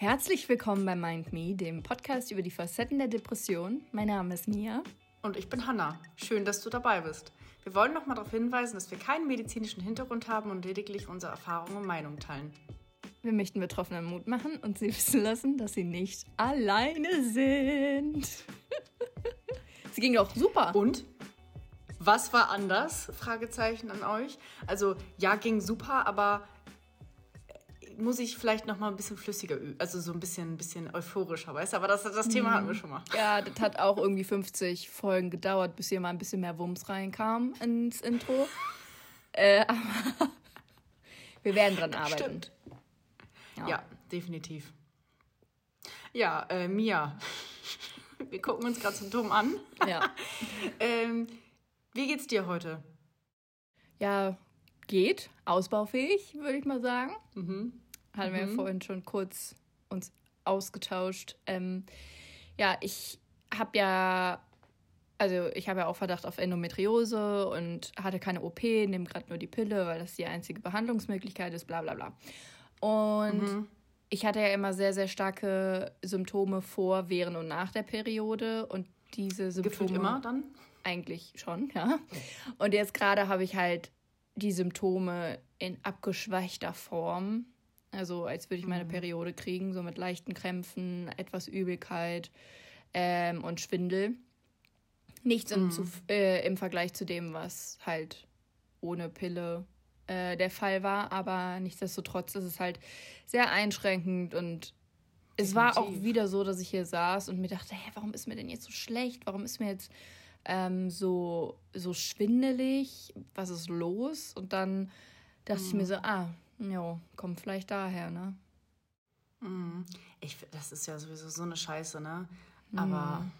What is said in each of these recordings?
Herzlich willkommen bei Mind Me, dem Podcast über die Facetten der Depression. Mein Name ist Mia. Und ich bin Hanna. Schön, dass du dabei bist. Wir wollen noch mal darauf hinweisen, dass wir keinen medizinischen Hintergrund haben und lediglich unsere Erfahrungen und Meinungen teilen. Wir möchten Betroffenen Mut machen und sie wissen lassen, dass sie nicht alleine sind. sie ging doch super. Und? Was war anders? Fragezeichen an euch. Also ja, ging super, aber muss ich vielleicht noch mal ein bisschen flüssiger üben, also so ein bisschen, ein bisschen euphorischer, weißt du? Aber das, das Thema hatten wir schon mal. Ja, das hat auch irgendwie 50 Folgen gedauert, bis hier mal ein bisschen mehr Wumms reinkam ins Intro. äh, aber wir werden dran arbeiten. Stimmt. Ja, ja definitiv. Ja, äh, Mia, wir gucken uns gerade Symptom an. Ja. ähm, wie geht's dir heute? Ja, geht. Ausbaufähig, würde ich mal sagen. Mhm. Hatten wir ja mhm. vorhin schon kurz uns ausgetauscht. Ähm, ja, ich habe ja, also ich habe ja auch Verdacht auf Endometriose und hatte keine OP, nehme gerade nur die Pille, weil das die einzige Behandlungsmöglichkeit ist, bla bla bla. Und mhm. ich hatte ja immer sehr, sehr starke Symptome vor, während und nach der Periode und diese Symptome. Gefühlt immer dann? Eigentlich schon, ja. Und jetzt gerade habe ich halt die Symptome in abgeschwächter Form. Also als würde ich meine mhm. Periode kriegen, so mit leichten Krämpfen, etwas Übelkeit ähm, und Schwindel. Nichts im, zu, äh, im Vergleich zu dem, was halt ohne Pille äh, der Fall war, aber nichtsdestotrotz ist es halt sehr einschränkend und es war auch wieder so, dass ich hier saß und mir dachte, hä, warum ist mir denn jetzt so schlecht? Warum ist mir jetzt ähm, so, so schwindelig? Was ist los? Und dann dachte mhm. ich mir so, ah, Jo, kommt vielleicht daher, ne? Mhm. Ich, das ist ja sowieso so eine Scheiße, ne? Aber mhm.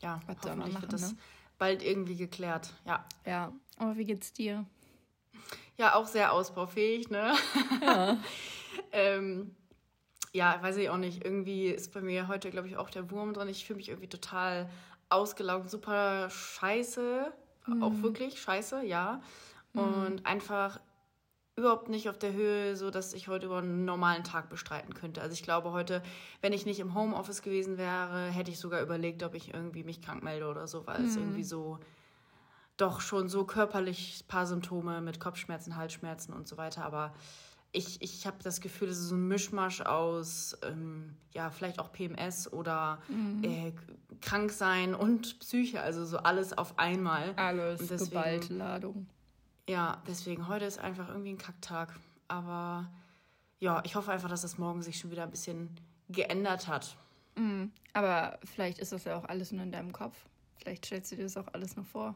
ja, Was hoffentlich machen, wird das ne? bald irgendwie geklärt. Ja. Ja, aber wie geht's dir? Ja, auch sehr ausbaufähig, ne? Ja. ähm, ja, weiß ich auch nicht. Irgendwie ist bei mir heute, glaube ich, auch der Wurm drin. Ich fühle mich irgendwie total ausgelaugt, super scheiße. Mhm. Auch wirklich scheiße, ja. Mhm. Und einfach überhaupt nicht auf der Höhe, so dass ich heute über einen normalen Tag bestreiten könnte. Also ich glaube heute, wenn ich nicht im Homeoffice gewesen wäre, hätte ich sogar überlegt, ob ich irgendwie mich krank melde oder so, weil mhm. es irgendwie so doch schon so körperlich ein paar Symptome mit Kopfschmerzen, Halsschmerzen und so weiter. Aber ich, ich habe das Gefühl, es ist so ein Mischmasch aus, ähm, ja, vielleicht auch PMS oder mhm. äh, krank sein und Psyche, also so alles auf einmal. Alles, und deswegen, geballte Ladung. Ja, deswegen, heute ist einfach irgendwie ein Kacktag. Aber ja, ich hoffe einfach, dass das morgen sich schon wieder ein bisschen geändert hat. Mhm. Aber vielleicht ist das ja auch alles nur in deinem Kopf. Vielleicht stellst du dir das auch alles noch vor.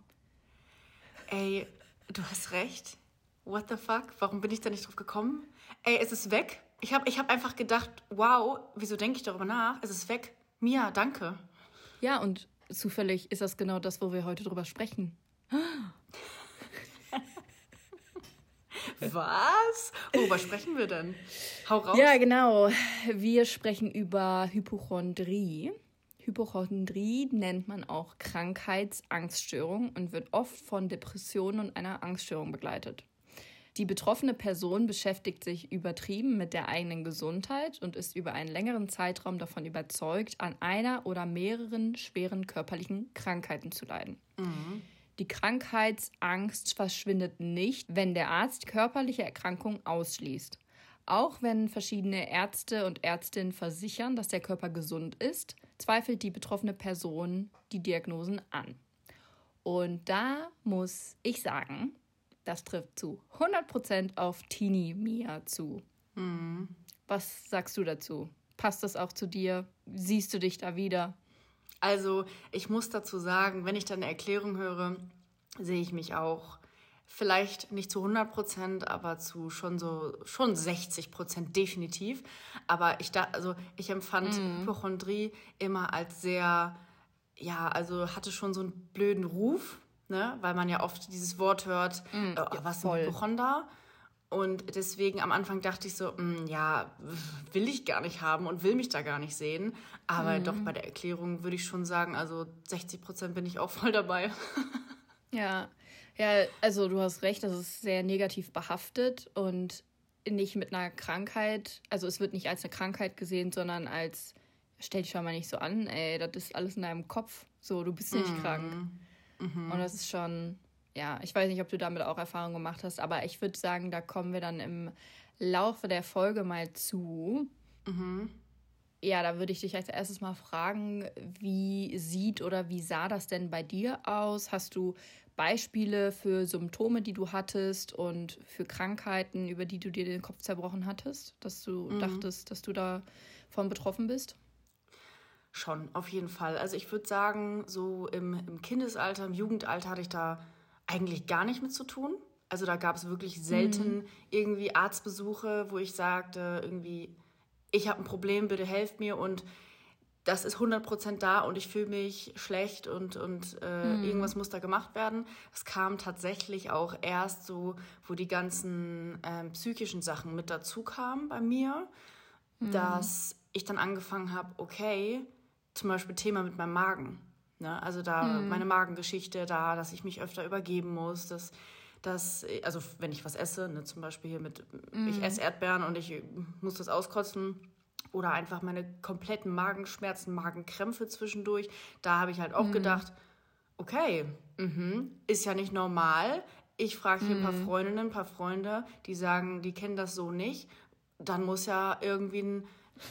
Ey, du hast recht. What the fuck? Warum bin ich da nicht drauf gekommen? Ey, es ist weg. Ich habe ich hab einfach gedacht, wow, wieso denke ich darüber nach? Es ist weg. Mia, danke. Ja, und zufällig ist das genau das, wo wir heute drüber sprechen. Was? Worüber sprechen wir denn? Hau raus. Ja, genau. Wir sprechen über Hypochondrie. Hypochondrie nennt man auch Krankheitsangststörung und wird oft von Depressionen und einer Angststörung begleitet. Die betroffene Person beschäftigt sich übertrieben mit der eigenen Gesundheit und ist über einen längeren Zeitraum davon überzeugt, an einer oder mehreren schweren körperlichen Krankheiten zu leiden. Mhm. Die Krankheitsangst verschwindet nicht, wenn der Arzt körperliche Erkrankungen ausschließt. Auch wenn verschiedene Ärzte und Ärztinnen versichern, dass der Körper gesund ist, zweifelt die betroffene Person die Diagnosen an. Und da muss ich sagen, das trifft zu 100% auf Teenie Mia zu. Mhm. Was sagst du dazu? Passt das auch zu dir? Siehst du dich da wieder? Also ich muss dazu sagen, wenn ich dann eine Erklärung höre, sehe ich mich auch vielleicht nicht zu 100 Prozent, aber zu schon so schon 60 Prozent definitiv. Aber ich da, also ich empfand mm. Hypochondrie immer als sehr, ja, also hatte schon so einen blöden Ruf, ne, weil man ja oft dieses Wort hört, mm, äh, ja, was ist ein Hypochonder? Und deswegen am Anfang dachte ich so, mh, mm, ja, will ich gar nicht haben und will mich da gar nicht sehen. Aber mhm. doch bei der Erklärung würde ich schon sagen, also 60 Prozent bin ich auch voll dabei. ja, ja, also du hast recht, das ist sehr negativ behaftet und nicht mit einer Krankheit, also es wird nicht als eine Krankheit gesehen, sondern als, stell dich schon mal nicht so an, ey, das ist alles in deinem Kopf. So, du bist nicht mhm. krank. Mhm. Und das ist schon, ja, ich weiß nicht, ob du damit auch Erfahrung gemacht hast, aber ich würde sagen, da kommen wir dann im Laufe der Folge mal zu. Mhm. Ja, da würde ich dich als erstes mal fragen, wie sieht oder wie sah das denn bei dir aus? Hast du Beispiele für Symptome, die du hattest und für Krankheiten, über die du dir den Kopf zerbrochen hattest, dass du mhm. dachtest, dass du davon betroffen bist? Schon, auf jeden Fall. Also ich würde sagen, so im, im Kindesalter, im Jugendalter hatte ich da eigentlich gar nicht mit zu tun. Also da gab es wirklich selten mhm. irgendwie Arztbesuche, wo ich sagte, irgendwie, ich habe ein Problem, bitte helft mir und das ist 100% da und ich fühle mich schlecht und, und äh, mhm. irgendwas muss da gemacht werden. Es kam tatsächlich auch erst so, wo die ganzen äh, psychischen Sachen mit dazu kamen bei mir, mhm. dass ich dann angefangen habe, okay, zum Beispiel Thema mit meinem Magen. Ne? Also da mhm. meine Magengeschichte da, dass ich mich öfter übergeben muss, dass dass, also wenn ich was esse, ne, zum Beispiel hier mit, mm. ich esse Erdbeeren und ich muss das auskotzen, oder einfach meine kompletten Magenschmerzen, Magenkrämpfe zwischendurch. Da habe ich halt auch mhm. gedacht, okay, mh, ist ja nicht normal. Ich frage hier mhm. ein paar mhm. Freundinnen, ein paar Freunde, die sagen, die kennen das so nicht. Dann muss ja irgendwie ein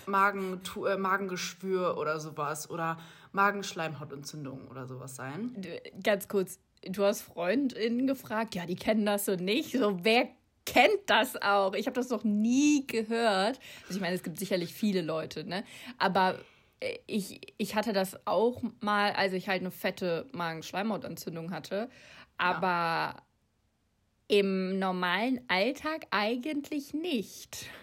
Magen, äh, Magengeschwür oder sowas oder Magenschleimhautentzündung oder sowas sein. Ganz kurz, du hast Freundinnen gefragt, ja, die kennen das so nicht. So, wer kennt das auch. Ich habe das noch nie gehört. Also ich meine, es gibt sicherlich viele Leute, ne? Aber äh, ich, ich hatte das auch mal, als ich halt eine fette Magenschleimhautentzündung hatte. Aber ja. im normalen Alltag eigentlich nicht.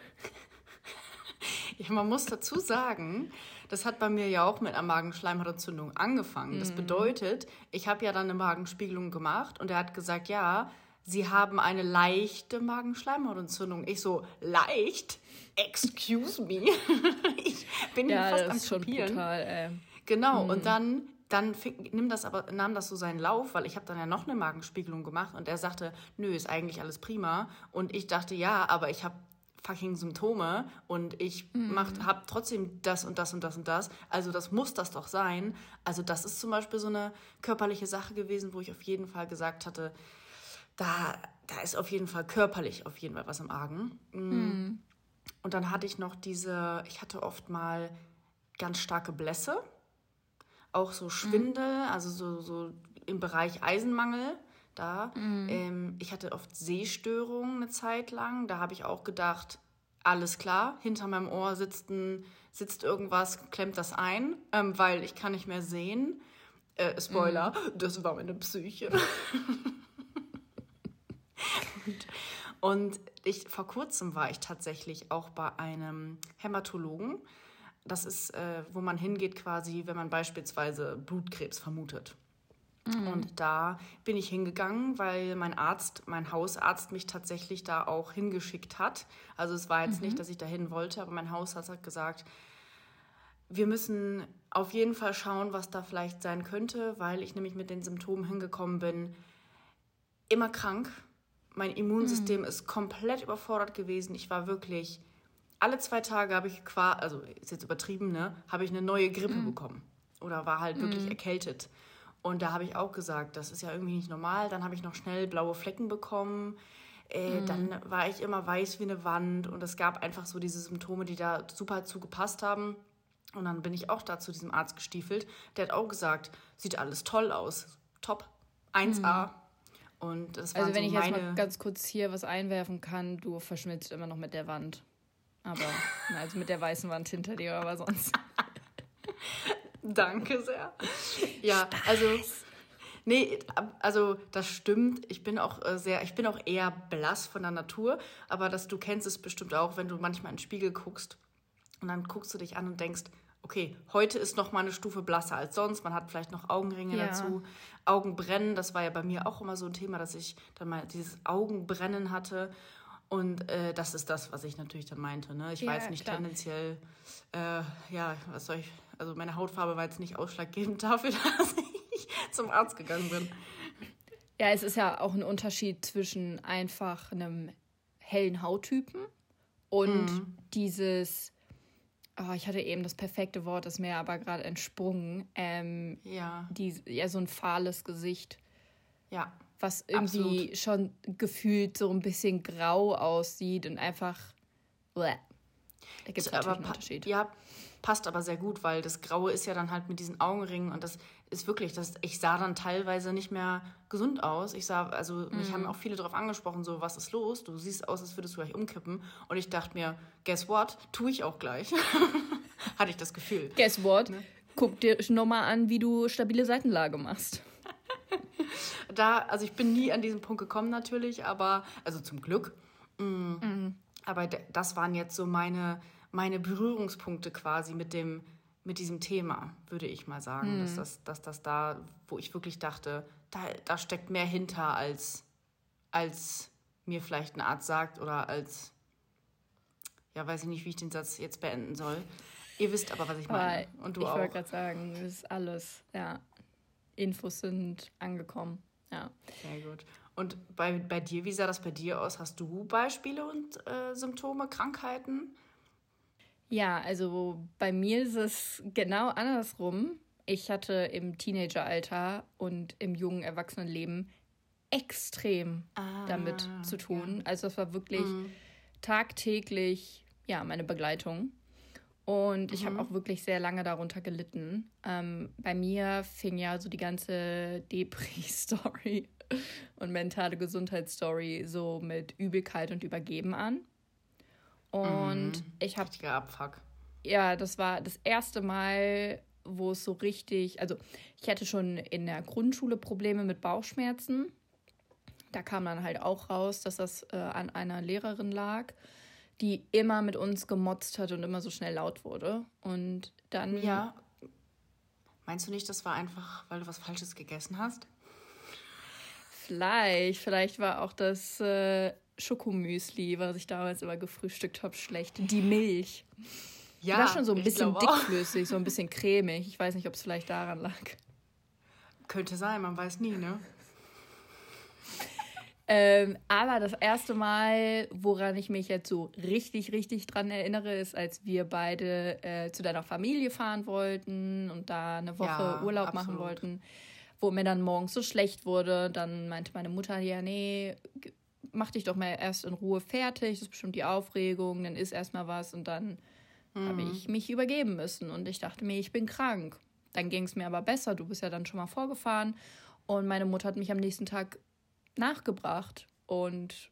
Ja, man muss dazu sagen, das hat bei mir ja auch mit einer Magenschleimhautentzündung angefangen. Das mhm. bedeutet, ich habe ja dann eine Magenspiegelung gemacht und er hat gesagt, ja, Sie haben eine leichte Magenschleimhautentzündung. Ich so, leicht? Excuse me? ich bin ja, fast das am ist schon brutal, ey. Genau, hm. und dann dann fing, nimm das aber, nahm das so seinen Lauf, weil ich habe dann ja noch eine Magenspiegelung gemacht und er sagte, nö, ist eigentlich alles prima. Und ich dachte, ja, aber ich habe fucking Symptome und ich mhm. habe trotzdem das und das und das und das. Also das muss das doch sein. Also das ist zum Beispiel so eine körperliche Sache gewesen, wo ich auf jeden Fall gesagt hatte, da, da ist auf jeden Fall körperlich auf jeden Fall was im Argen. Mhm. Und dann hatte ich noch diese, ich hatte oft mal ganz starke Blässe, auch so Schwindel, mhm. also so, so im Bereich Eisenmangel da. Mhm. Ähm, ich hatte oft Sehstörungen eine Zeit lang. Da habe ich auch gedacht, alles klar, hinter meinem Ohr sitzt, ein, sitzt irgendwas, klemmt das ein, ähm, weil ich kann nicht mehr sehen. Äh, Spoiler, mhm. das war meine Psyche. Und ich, vor kurzem war ich tatsächlich auch bei einem Hämatologen. Das ist, äh, wo man hingeht quasi, wenn man beispielsweise Blutkrebs vermutet. Mhm. Und da bin ich hingegangen, weil mein Arzt, mein Hausarzt mich tatsächlich da auch hingeschickt hat. Also es war jetzt mhm. nicht, dass ich dahin wollte, aber mein Hausarzt hat gesagt, wir müssen auf jeden Fall schauen, was da vielleicht sein könnte, weil ich nämlich mit den Symptomen hingekommen bin, immer krank, mein Immunsystem mhm. ist komplett überfordert gewesen. Ich war wirklich, alle zwei Tage habe ich quasi, also ist jetzt übertrieben, ne, habe ich eine neue Grippe mhm. bekommen. Oder war halt wirklich mhm. erkältet. Und da habe ich auch gesagt, das ist ja irgendwie nicht normal. Dann habe ich noch schnell blaue Flecken bekommen. Äh, mhm. Dann war ich immer weiß wie eine Wand. Und es gab einfach so diese Symptome, die da super zugepasst haben. Und dann bin ich auch da zu diesem Arzt gestiefelt. Der hat auch gesagt, sieht alles toll aus. Top. 1A. Und das also wenn so ich jetzt mal ganz kurz hier was einwerfen kann, du verschmilzt immer noch mit der Wand. Aber, also mit der weißen Wand hinter dir, aber sonst. Danke sehr. Ja, Spaß. also. Nee, also das stimmt. Ich bin auch äh, sehr, ich bin auch eher blass von der Natur, aber das, du kennst es bestimmt auch, wenn du manchmal in den Spiegel guckst und dann guckst du dich an und denkst, okay, heute ist noch mal eine Stufe blasser als sonst. Man hat vielleicht noch Augenringe ja. dazu. Augenbrennen, das war ja bei mir auch immer so ein Thema, dass ich dann mal dieses Augenbrennen hatte. Und äh, das ist das, was ich natürlich dann meinte. Ne? Ich ja, war jetzt nicht klar. tendenziell, äh, ja, was soll ich, also meine Hautfarbe war jetzt nicht ausschlaggebend dafür, dass ich zum Arzt gegangen bin. Ja, es ist ja auch ein Unterschied zwischen einfach einem hellen Hauttypen und mhm. dieses, oh, ich hatte eben das perfekte Wort, ist mir aber gerade entsprungen. Ähm, ja. Die, ja, so ein fahles Gesicht. Ja. Was irgendwie absolut. schon gefühlt so ein bisschen grau aussieht und einfach. Bleh. Da gibt es natürlich einen Unterschied. Ja, passt aber sehr gut, weil das Graue ist ja dann halt mit diesen Augenringen und das ist wirklich, das, ich sah dann teilweise nicht mehr gesund aus. Ich sah, also mich haben mhm. auch viele darauf angesprochen, so, was ist los? Du siehst aus, als würdest du gleich umkippen. Und ich dachte mir, guess what? Tue ich auch gleich. Hatte ich das Gefühl. Guess what? Ne? Guck dir nochmal an, wie du stabile Seitenlage machst. da, also ich bin nie an diesen Punkt gekommen natürlich, aber, also zum Glück. Mhm. Mhm. Aber das waren jetzt so meine meine Berührungspunkte quasi mit dem mit diesem Thema, würde ich mal sagen, mhm. dass, das, dass das da, wo ich wirklich dachte, da, da steckt mehr hinter, als, als mir vielleicht ein Arzt sagt oder als, ja, weiß ich nicht, wie ich den Satz jetzt beenden soll. Ihr wisst aber, was ich meine. Aber Und du ich auch. Ich wollte gerade sagen, das ist alles, ja. Infos sind angekommen, ja. Sehr gut. Und bei, bei dir, wie sah das bei dir aus? Hast du Beispiele und äh, Symptome, Krankheiten? Ja, also bei mir ist es genau andersrum. Ich hatte im Teenageralter und im jungen Erwachsenenleben extrem ah, damit zu tun. Ja. Also es war wirklich mhm. tagtäglich ja meine Begleitung. Und ich mhm. habe auch wirklich sehr lange darunter gelitten. Ähm, bei mir fing ja so die ganze Depri-Story und mentale Gesundheitsstory so mit Übelkeit und Übergeben an. Und mhm. ich habe. Richtiger Abfuck. Ja, das war das erste Mal, wo es so richtig. Also, ich hatte schon in der Grundschule Probleme mit Bauchschmerzen. Da kam dann halt auch raus, dass das äh, an einer Lehrerin lag, die immer mit uns gemotzt hat und immer so schnell laut wurde. Und dann. Ja. Meinst du nicht, das war einfach, weil du was Falsches gegessen hast? Vielleicht. Vielleicht war auch das. Äh, Schokomüsli, was ich damals immer gefrühstückt habe, schlecht. Die Milch. Ja, war schon so ein bisschen dickflüssig, so ein bisschen cremig. Ich weiß nicht, ob es vielleicht daran lag. Könnte sein, man weiß nie, ne? Ähm, aber das erste Mal, woran ich mich jetzt so richtig, richtig dran erinnere, ist, als wir beide äh, zu deiner Familie fahren wollten und da eine Woche ja, Urlaub absolut. machen wollten, wo mir dann morgens so schlecht wurde. Dann meinte meine Mutter, ja, nee, mach dich doch mal erst in Ruhe fertig, das ist bestimmt die Aufregung, dann isst erstmal was und dann mhm. habe ich mich übergeben müssen und ich dachte mir, ich bin krank. Dann ging es mir aber besser, du bist ja dann schon mal vorgefahren und meine Mutter hat mich am nächsten Tag nachgebracht und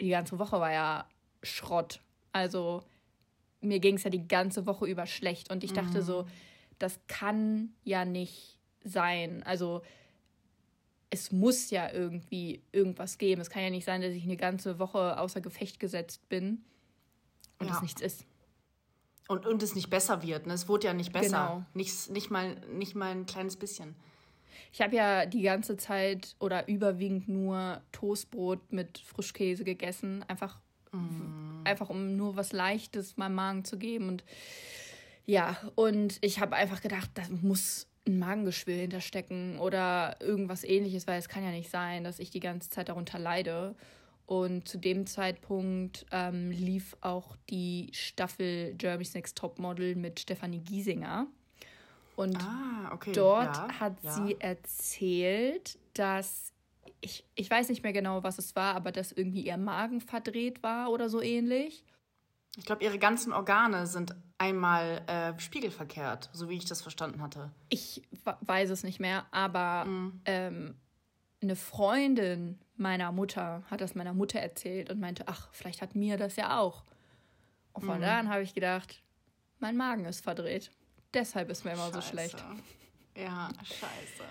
die ganze Woche war ja Schrott. Also mir ging es ja die ganze Woche über schlecht und ich dachte mhm. so, das kann ja nicht sein. Also es muss ja irgendwie irgendwas geben. Es kann ja nicht sein, dass ich eine ganze Woche außer Gefecht gesetzt bin und ja. es nichts ist. Und, und es nicht besser wird. Ne? Es wurde ja nicht besser. Genau. Nicht, nicht, mal, nicht mal ein kleines bisschen. Ich habe ja die ganze Zeit oder überwiegend nur Toastbrot mit Frischkäse gegessen. Einfach, mm. einfach um nur was Leichtes meinem Magen zu geben. Und ja, und ich habe einfach gedacht, das muss ein Magengeschwür hinterstecken oder irgendwas ähnliches, weil es kann ja nicht sein, dass ich die ganze Zeit darunter leide. Und zu dem Zeitpunkt ähm, lief auch die Staffel Jeremy's Next Topmodel mit Stefanie Giesinger. Und ah, okay. dort ja, hat ja. sie erzählt, dass ich, ich weiß nicht mehr genau, was es war, aber dass irgendwie ihr Magen verdreht war oder so ähnlich. Ich glaube, ihre ganzen Organe sind einmal äh, spiegelverkehrt, so wie ich das verstanden hatte. Ich weiß es nicht mehr, aber mhm. ähm, eine Freundin meiner Mutter hat das meiner Mutter erzählt und meinte, ach, vielleicht hat mir das ja auch. Und von mhm. da an habe ich gedacht, mein Magen ist verdreht. Deshalb ist mir immer scheiße. so schlecht. Ja, scheiße.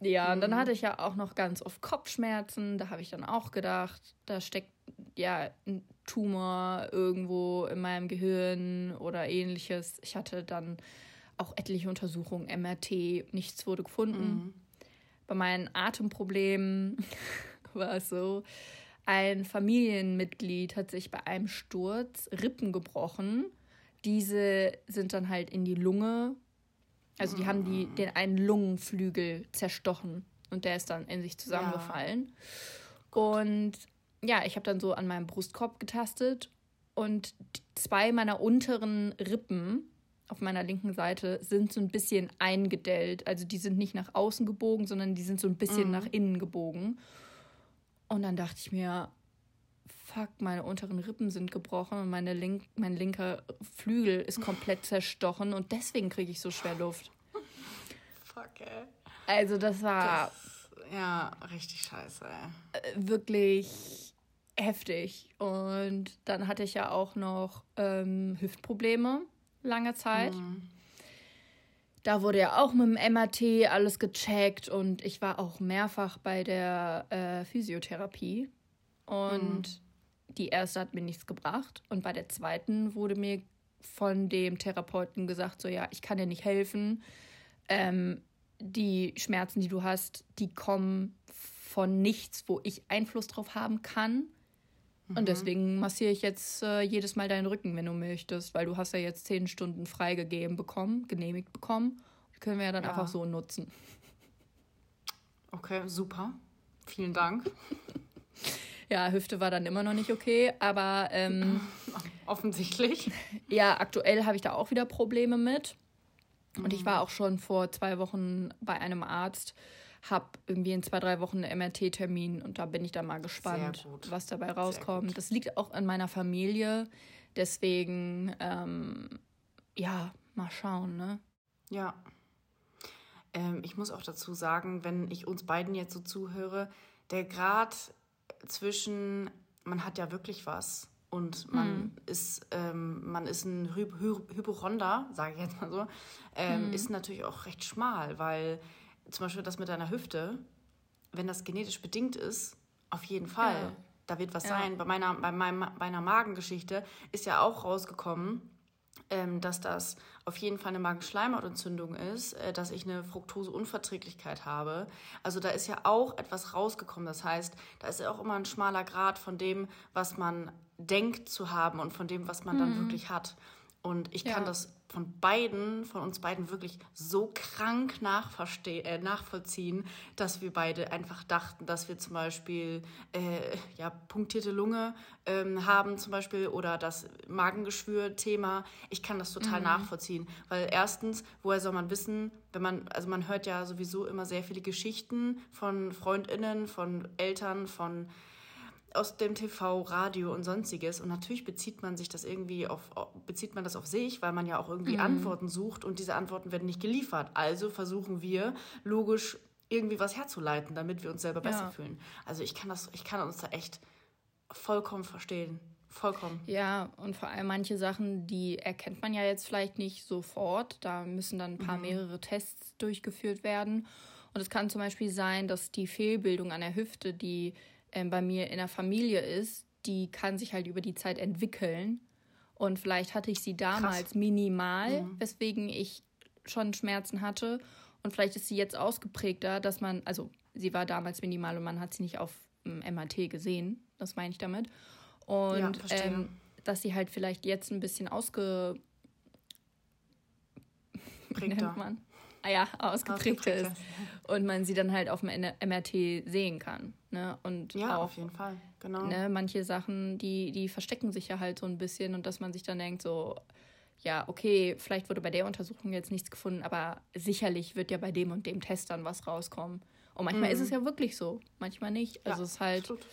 Ja, und dann mhm. hatte ich ja auch noch ganz oft Kopfschmerzen. Da habe ich dann auch gedacht, da steckt ja ein Tumor irgendwo in meinem Gehirn oder ähnliches. Ich hatte dann auch etliche Untersuchungen, MRT, nichts wurde gefunden. Mhm. Bei meinen Atemproblemen war es so, ein Familienmitglied hat sich bei einem Sturz Rippen gebrochen. Diese sind dann halt in die Lunge, also die mhm. haben die, den einen Lungenflügel zerstochen und der ist dann in sich zusammengefallen. Ja. Und ja, ich habe dann so an meinem Brustkorb getastet und zwei meiner unteren Rippen auf meiner linken Seite sind so ein bisschen eingedellt. Also die sind nicht nach außen gebogen, sondern die sind so ein bisschen mhm. nach innen gebogen. Und dann dachte ich mir, fuck, meine unteren Rippen sind gebrochen und meine link mein linker Flügel ist komplett zerstochen und deswegen kriege ich so schwer Luft. Fuck, ey. Also das war... Das, ja, richtig scheiße, ey. Äh, wirklich heftig. Und dann hatte ich ja auch noch ähm, Hüftprobleme lange Zeit. Mhm. Da wurde ja auch mit dem MRT alles gecheckt und ich war auch mehrfach bei der äh, Physiotherapie. Und mhm. die erste hat mir nichts gebracht. Und bei der zweiten wurde mir von dem Therapeuten gesagt, so ja, ich kann dir nicht helfen. Ähm, die Schmerzen, die du hast, die kommen von nichts, wo ich Einfluss drauf haben kann. Und mhm. deswegen massiere ich jetzt äh, jedes Mal deinen Rücken, wenn du möchtest, weil du hast ja jetzt zehn Stunden freigegeben bekommen, genehmigt bekommen. Die können wir ja dann ja. einfach so nutzen. Okay, super. Vielen Dank. ja, Hüfte war dann immer noch nicht okay, aber ähm, offensichtlich. Ja, aktuell habe ich da auch wieder Probleme mit. Und ich war mhm. auch schon vor zwei Wochen bei einem Arzt, habe irgendwie in zwei, drei Wochen einen MRT-Termin und da bin ich dann mal gespannt, was dabei rauskommt. Das liegt auch an meiner Familie. Deswegen, ähm, ja, mal schauen, ne? Ja. Ähm, ich muss auch dazu sagen, wenn ich uns beiden jetzt so zuhöre, der Grad zwischen, man hat ja wirklich was und man hm. ist ähm, man ist ein Hy Hy Hypochonder, sage ich jetzt mal so, ähm, hm. ist natürlich auch recht schmal, weil zum Beispiel das mit deiner Hüfte, wenn das genetisch bedingt ist, auf jeden Fall. Ja. Da wird was ja. sein. Bei meiner, bei meinem, meiner Magengeschichte ist ja auch rausgekommen, ähm, dass das auf jeden Fall eine Magenschleimhautentzündung ist, äh, dass ich eine Fructoseunverträglichkeit habe. Also da ist ja auch etwas rausgekommen. Das heißt, da ist ja auch immer ein schmaler Grad von dem, was man denkt zu haben und von dem, was man mhm. dann wirklich hat. Und ich kann ja. das von beiden, von uns beiden wirklich so krank äh, nachvollziehen, dass wir beide einfach dachten, dass wir zum Beispiel äh, ja, punktierte Lunge ähm, haben zum Beispiel oder das Magengeschwür-Thema. Ich kann das total mhm. nachvollziehen, weil erstens, woher soll man wissen, wenn man, also man hört ja sowieso immer sehr viele Geschichten von FreundInnen, von Eltern, von aus dem TV, Radio und sonstiges. Und natürlich bezieht man sich das irgendwie auf, bezieht man das auf sich, weil man ja auch irgendwie mhm. Antworten sucht und diese Antworten werden nicht geliefert. Also versuchen wir logisch irgendwie was herzuleiten, damit wir uns selber besser ja. fühlen. Also ich kann das, ich kann uns da echt vollkommen verstehen. Vollkommen. Ja, und vor allem manche Sachen, die erkennt man ja jetzt vielleicht nicht sofort. Da müssen dann ein paar mhm. mehrere Tests durchgeführt werden. Und es kann zum Beispiel sein, dass die Fehlbildung an der Hüfte, die ähm, bei mir in der Familie ist, die kann sich halt über die Zeit entwickeln. Und vielleicht hatte ich sie damals Krass. minimal, mhm. weswegen ich schon Schmerzen hatte. Und vielleicht ist sie jetzt ausgeprägter, dass man, also sie war damals minimal und man hat sie nicht auf dem MRT gesehen. Das meine ich damit. Und ja, ähm, dass sie halt vielleicht jetzt ein bisschen ausge. Prägter. man? Ah ja, ausgeprägter ist. Und man sie dann halt auf dem MRT sehen kann. Ne? Und ja, auch, auf jeden Fall, genau. Ne, manche Sachen, die, die verstecken sich ja halt so ein bisschen und dass man sich dann denkt, so, ja, okay, vielleicht wurde bei der Untersuchung jetzt nichts gefunden, aber sicherlich wird ja bei dem und dem Test dann was rauskommen. Und manchmal mhm. ist es ja wirklich so, manchmal nicht. Also ja, es ist halt. Absolut.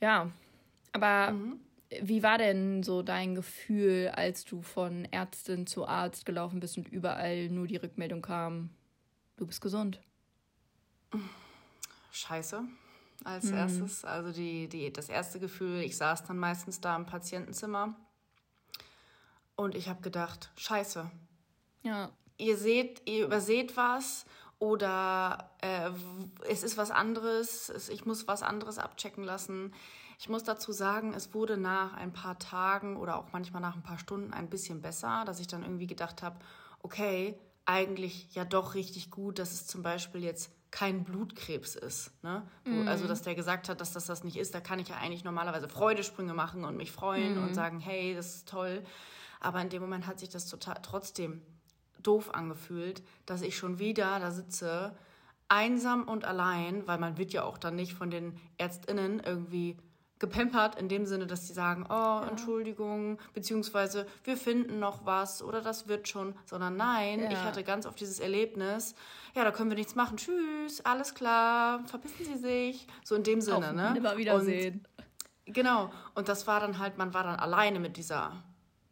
Ja, aber mhm. Wie war denn so dein Gefühl, als du von Ärztin zu Arzt gelaufen bist und überall nur die Rückmeldung kam, du bist gesund? Scheiße als mhm. erstes. Also die, die, das erste Gefühl, ich saß dann meistens da im Patientenzimmer und ich habe gedacht, scheiße. Ja. Ihr seht, ihr überseht was oder äh, es ist was anderes, ich muss was anderes abchecken lassen. Ich muss dazu sagen, es wurde nach ein paar Tagen oder auch manchmal nach ein paar Stunden ein bisschen besser, dass ich dann irgendwie gedacht habe, okay, eigentlich ja doch richtig gut, dass es zum Beispiel jetzt kein Blutkrebs ist. Ne? Mm. Also, dass der gesagt hat, dass das das nicht ist, da kann ich ja eigentlich normalerweise Freudesprünge machen und mich freuen mm. und sagen, hey, das ist toll. Aber in dem Moment hat sich das total trotzdem doof angefühlt, dass ich schon wieder da sitze einsam und allein, weil man wird ja auch dann nicht von den ÄrztInnen irgendwie gepempert in dem Sinne, dass sie sagen, oh, ja. Entschuldigung, beziehungsweise wir finden noch was oder das wird schon, sondern nein, ja. ich hatte ganz oft dieses Erlebnis, ja, da können wir nichts machen, tschüss, alles klar, verpissen Sie sich, so in dem Sinne, Auf ne? Immer wiedersehen. Und, genau, und das war dann halt, man war dann alleine mit dieser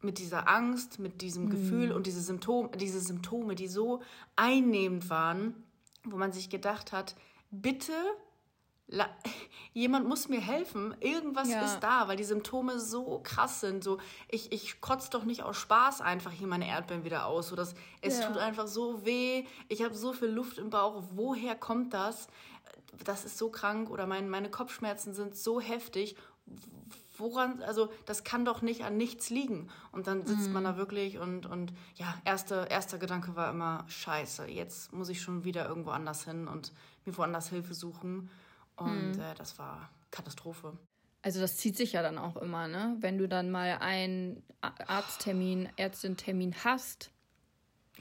mit dieser Angst, mit diesem mhm. Gefühl und diese Symptome, diese Symptome, die so einnehmend waren, wo man sich gedacht hat, bitte jemand muss mir helfen. Irgendwas ja. ist da, weil die Symptome so krass sind. So, ich, ich kotze doch nicht aus Spaß einfach hier meine Erdbeeren wieder aus. So, dass, es ja. tut einfach so weh. Ich habe so viel Luft im Bauch. Woher kommt das? Das ist so krank. Oder mein, meine Kopfschmerzen sind so heftig. Woran, also das kann doch nicht an nichts liegen. Und dann sitzt mhm. man da wirklich und, und ja, erste, erster Gedanke war immer, scheiße, jetzt muss ich schon wieder irgendwo anders hin und mir woanders Hilfe suchen. Und mhm. äh, das war Katastrophe. Also das zieht sich ja dann auch immer, ne? Wenn du dann mal einen Arzttermin, Ärztintermin hast,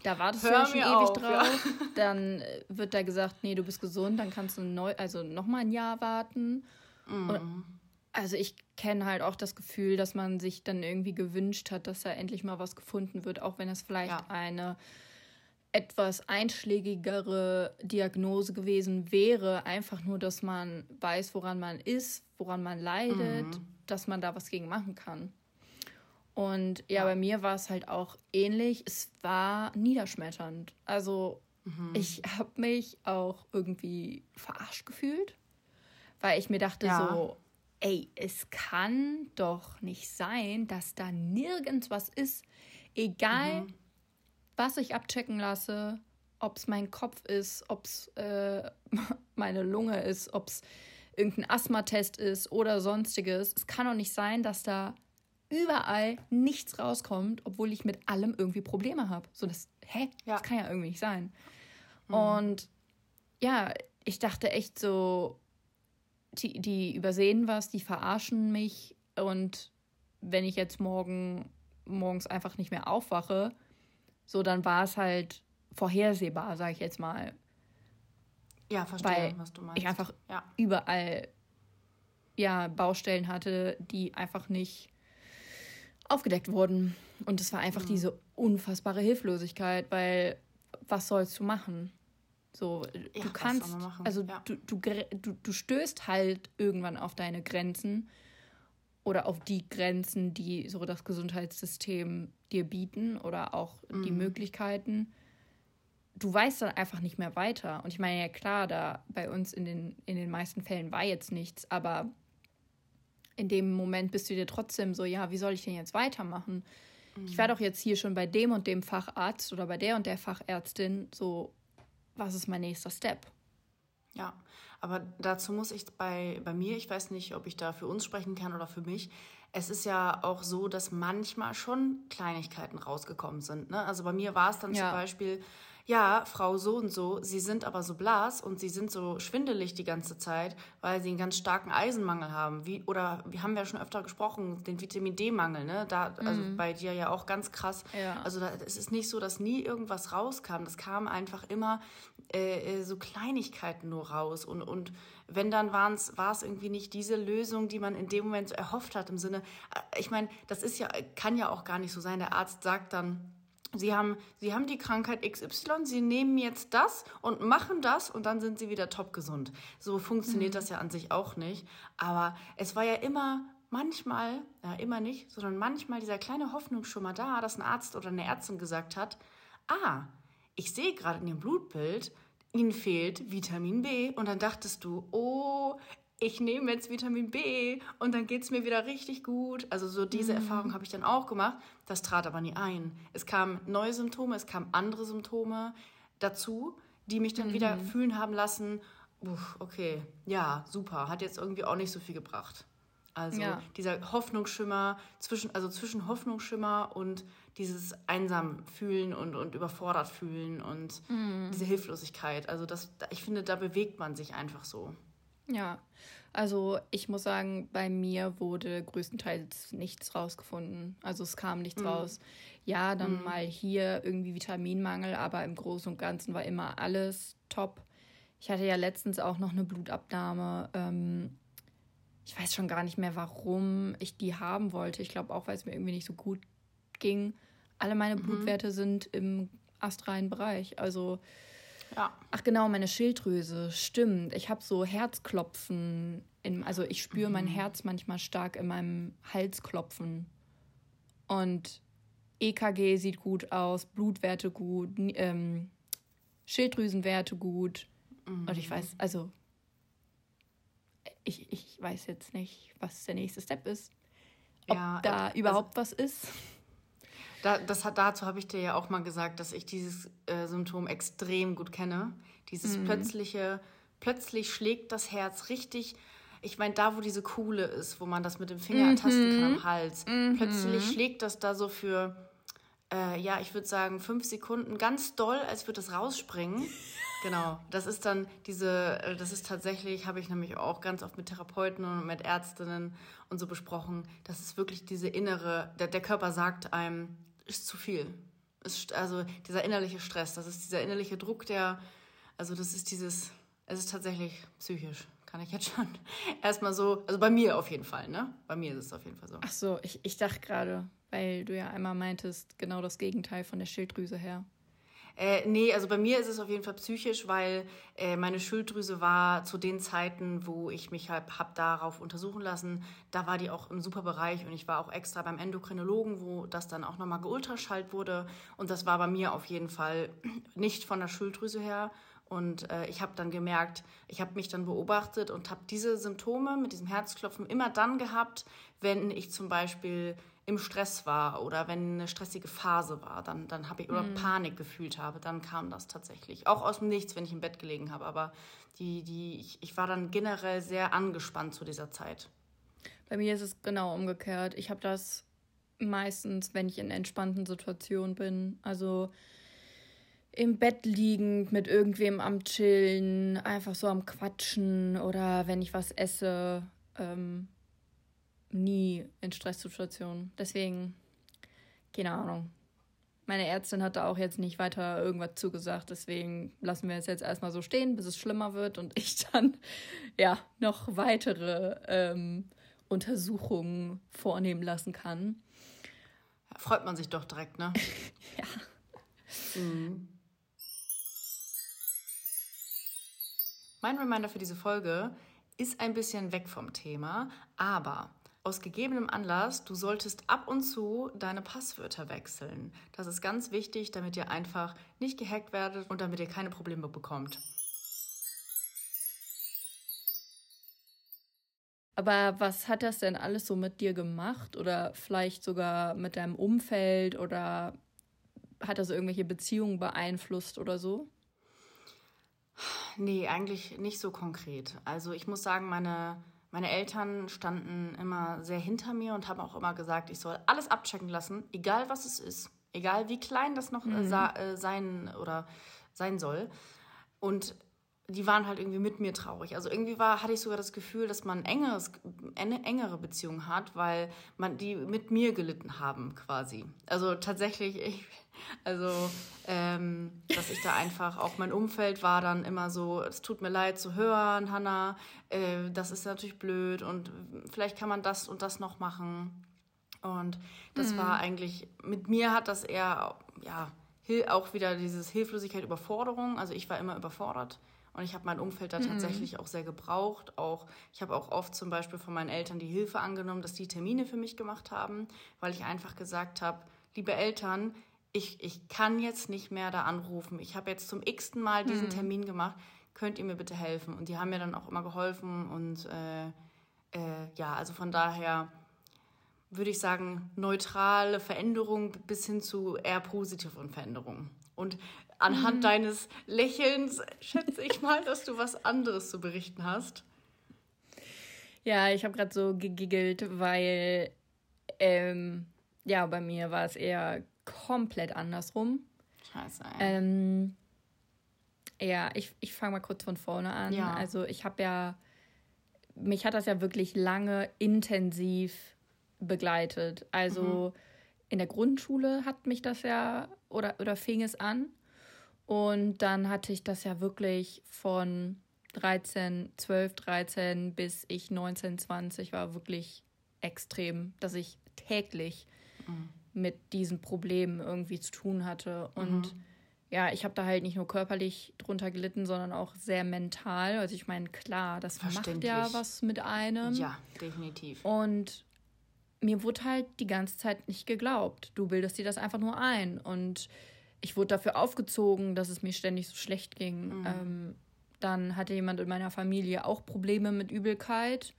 da wartest Hör du ja schon ewig auf, drauf. Ja. Dann äh, wird da gesagt, nee, du bist gesund, dann kannst du neu, also nochmal ein Jahr warten. Mhm. Und, also ich kenne halt auch das Gefühl, dass man sich dann irgendwie gewünscht hat, dass da endlich mal was gefunden wird, auch wenn es vielleicht ja. eine etwas einschlägigere Diagnose gewesen wäre, einfach nur, dass man weiß, woran man ist, woran man leidet, mhm. dass man da was gegen machen kann. Und ja, ja. bei mir war es halt auch ähnlich. Es war niederschmetternd. Also mhm. ich habe mich auch irgendwie verarscht gefühlt, weil ich mir dachte ja. so, ey, es kann doch nicht sein, dass da nirgends was ist, egal. Mhm was ich abchecken lasse, ob es mein Kopf ist, ob es äh, meine Lunge ist, ob es irgendein Asthmatest ist oder sonstiges. Es kann doch nicht sein, dass da überall nichts rauskommt, obwohl ich mit allem irgendwie Probleme habe. So das, hä? Ja. Das kann ja irgendwie nicht sein. Mhm. Und ja, ich dachte echt so, die, die übersehen was, die verarschen mich und wenn ich jetzt morgen morgens einfach nicht mehr aufwache, so, dann war es halt vorhersehbar, sage ich jetzt mal. Ja, verstehe, weil was du meinst. Ich einfach ja. überall ja, Baustellen hatte, die einfach nicht aufgedeckt wurden. Und es war einfach mhm. diese unfassbare Hilflosigkeit, weil was sollst du machen? So, ja, du kannst, also ja. du, du, du, du stößt halt irgendwann auf deine Grenzen oder auf die Grenzen, die so das Gesundheitssystem dir bieten oder auch mhm. die Möglichkeiten. Du weißt dann einfach nicht mehr weiter. Und ich meine, ja klar, da bei uns in den, in den meisten Fällen war jetzt nichts, aber in dem Moment bist du dir trotzdem so, ja, wie soll ich denn jetzt weitermachen? Mhm. Ich war doch jetzt hier schon bei dem und dem Facharzt oder bei der und der Fachärztin, so, was ist mein nächster Step? Ja, aber dazu muss ich bei, bei mir, ich weiß nicht, ob ich da für uns sprechen kann oder für mich, es ist ja auch so, dass manchmal schon Kleinigkeiten rausgekommen sind. Ne? Also bei mir war es dann ja. zum Beispiel, ja, Frau so und so, Sie sind aber so blass und Sie sind so schwindelig die ganze Zeit, weil Sie einen ganz starken Eisenmangel haben. Wie, oder wir haben ja schon öfter gesprochen, den Vitamin D-Mangel, ne? Da, also mhm. bei dir ja auch ganz krass. Ja. Also da, es ist nicht so, dass nie irgendwas rauskam. Das kam einfach immer äh, äh so Kleinigkeiten nur raus. Und, und wenn dann war es irgendwie nicht diese Lösung, die man in dem Moment erhofft hat, im Sinne, äh, ich meine, das ist ja, kann ja auch gar nicht so sein. Der Arzt sagt dann, Sie haben, sie haben die Krankheit XY, sie nehmen jetzt das und machen das und dann sind sie wieder top gesund. So funktioniert mhm. das ja an sich auch nicht. Aber es war ja immer manchmal, ja immer nicht, sondern manchmal dieser kleine Hoffnung schon mal da, dass ein Arzt oder eine Ärztin gesagt hat, ah, ich sehe gerade in Ihrem Blutbild, Ihnen fehlt Vitamin B. Und dann dachtest du, oh, ich nehme jetzt Vitamin B und dann geht es mir wieder richtig gut. Also so diese mhm. Erfahrung habe ich dann auch gemacht. Das trat aber nie ein. Es kamen neue Symptome, es kamen andere Symptome dazu, die mich dann mhm. wieder fühlen haben lassen, uff, okay, ja, super, hat jetzt irgendwie auch nicht so viel gebracht. Also ja. dieser Hoffnungsschimmer zwischen, also zwischen Hoffnungsschimmer und dieses einsam fühlen und, und überfordert fühlen und mhm. diese Hilflosigkeit. Also das, ich finde, da bewegt man sich einfach so. Ja, also ich muss sagen, bei mir wurde größtenteils nichts rausgefunden. Also es kam nichts mhm. raus. Ja, dann mhm. mal hier irgendwie Vitaminmangel, aber im Großen und Ganzen war immer alles top. ich hatte ja letztens auch noch eine Blutabnahme. Ähm, ich weiß schon gar nicht mehr, warum ich die haben wollte. Ich glaube auch, weil es mir irgendwie nicht so gut ging. Alle meine mhm. Blutwerte sind im astralen Bereich. Also, ja. ach genau, meine Schilddrüse, stimmt. Ich habe so Herzklopfen. In, also ich spüre mhm. mein Herz manchmal stark in meinem Hals klopfen. Und EKG sieht gut aus, Blutwerte gut, ähm, Schilddrüsenwerte gut. Mhm. Und ich weiß, also ich, ich weiß jetzt nicht, was der nächste Step ist. Ob ja, da also, überhaupt was ist. Da, das hat, dazu habe ich dir ja auch mal gesagt, dass ich dieses äh, Symptom extrem gut kenne. Dieses mhm. plötzliche, plötzlich schlägt das Herz richtig. Ich meine, da, wo diese Kuhle ist, wo man das mit dem Finger mhm. ertasten kann am Hals, mhm. plötzlich schlägt das da so für, äh, ja, ich würde sagen, fünf Sekunden ganz doll, als würde es rausspringen. Genau, das ist dann diese, das ist tatsächlich, habe ich nämlich auch ganz oft mit Therapeuten und mit Ärztinnen und so besprochen, das ist wirklich diese innere, der, der Körper sagt einem, ist zu viel. Ist, also dieser innerliche Stress, das ist dieser innerliche Druck, der, also das ist dieses, es ist tatsächlich psychisch, kann ich jetzt schon erstmal so, also bei mir auf jeden Fall, ne? Bei mir ist es auf jeden Fall so. Ach so, ich, ich dachte gerade, weil du ja einmal meintest, genau das Gegenteil von der Schilddrüse her. Äh, nee, also bei mir ist es auf jeden Fall psychisch, weil äh, meine Schilddrüse war zu den Zeiten, wo ich mich halt hab darauf untersuchen lassen, da war die auch im super Bereich und ich war auch extra beim Endokrinologen, wo das dann auch nochmal geultraschallt wurde. Und das war bei mir auf jeden Fall nicht von der Schilddrüse her. Und äh, ich habe dann gemerkt, ich habe mich dann beobachtet und habe diese Symptome mit diesem Herzklopfen immer dann gehabt, wenn ich zum Beispiel im Stress war oder wenn eine stressige Phase war, dann, dann habe ich oder mhm. Panik gefühlt habe, dann kam das tatsächlich. Auch aus dem Nichts, wenn ich im Bett gelegen habe. Aber die, die, ich, ich war dann generell sehr angespannt zu dieser Zeit. Bei mir ist es genau umgekehrt. Ich habe das meistens, wenn ich in entspannten Situationen bin. Also im Bett liegend mit irgendwem am Chillen, einfach so am Quatschen oder wenn ich was esse. Ähm, nie in Stresssituationen. Deswegen, keine Ahnung. Meine Ärztin hat da auch jetzt nicht weiter irgendwas zugesagt, deswegen lassen wir es jetzt erstmal so stehen, bis es schlimmer wird und ich dann ja noch weitere ähm, Untersuchungen vornehmen lassen kann. freut man sich doch direkt, ne? ja. Mhm. Mein Reminder für diese Folge ist ein bisschen weg vom Thema, aber aus gegebenem Anlass, du solltest ab und zu deine Passwörter wechseln. Das ist ganz wichtig, damit ihr einfach nicht gehackt werdet und damit ihr keine Probleme bekommt. Aber was hat das denn alles so mit dir gemacht? Oder vielleicht sogar mit deinem Umfeld? Oder hat das irgendwelche Beziehungen beeinflusst oder so? Nee, eigentlich nicht so konkret. Also ich muss sagen, meine meine Eltern standen immer sehr hinter mir und haben auch immer gesagt, ich soll alles abchecken lassen, egal was es ist, egal wie klein das noch äh, mhm. äh, sein oder sein soll. Und die waren halt irgendwie mit mir traurig. Also irgendwie war, hatte ich sogar das Gefühl, dass man engeres, eine engere Beziehung hat, weil man die mit mir gelitten haben quasi. Also tatsächlich, ich, also ähm, dass ich da einfach, auch mein Umfeld war dann immer so, es tut mir leid zu hören, Hanna, äh, das ist natürlich blöd und vielleicht kann man das und das noch machen. Und das mhm. war eigentlich, mit mir hat das eher, ja, auch wieder dieses Hilflosigkeit, Überforderung. Also ich war immer überfordert und ich habe mein Umfeld da mhm. tatsächlich auch sehr gebraucht. Auch ich habe auch oft zum Beispiel von meinen Eltern die Hilfe angenommen, dass die Termine für mich gemacht haben, weil ich einfach gesagt habe, liebe Eltern, ich, ich kann jetzt nicht mehr da anrufen. Ich habe jetzt zum x-ten Mal diesen mhm. Termin gemacht. Könnt ihr mir bitte helfen? Und die haben mir dann auch immer geholfen. Und äh, äh, ja, also von daher würde ich sagen, neutrale Veränderung bis hin zu eher positiven Veränderungen. Und anhand mhm. deines Lächelns schätze ich mal, dass du was anderes zu berichten hast. Ja, ich habe gerade so gegiggelt, weil ähm, ja, bei mir war es eher komplett andersrum. Scheiße. Ähm, ja, ich, ich fange mal kurz von vorne an. Ja. Also ich habe ja, mich hat das ja wirklich lange intensiv begleitet. Also mhm. in der Grundschule hat mich das ja oder, oder fing es an. Und dann hatte ich das ja wirklich von 13, 12, 13 bis ich 19, 20 war wirklich extrem, dass ich täglich mhm. mit diesen Problemen irgendwie zu tun hatte. Und mhm. ja, ich habe da halt nicht nur körperlich drunter gelitten, sondern auch sehr mental. Also ich meine, klar, das macht ja was mit einem. Ja, definitiv. Und mir wurde halt die ganze Zeit nicht geglaubt. Du bildest dir das einfach nur ein. Und ich wurde dafür aufgezogen, dass es mir ständig so schlecht ging. Mhm. Ähm, dann hatte jemand in meiner Familie auch Probleme mit Übelkeit,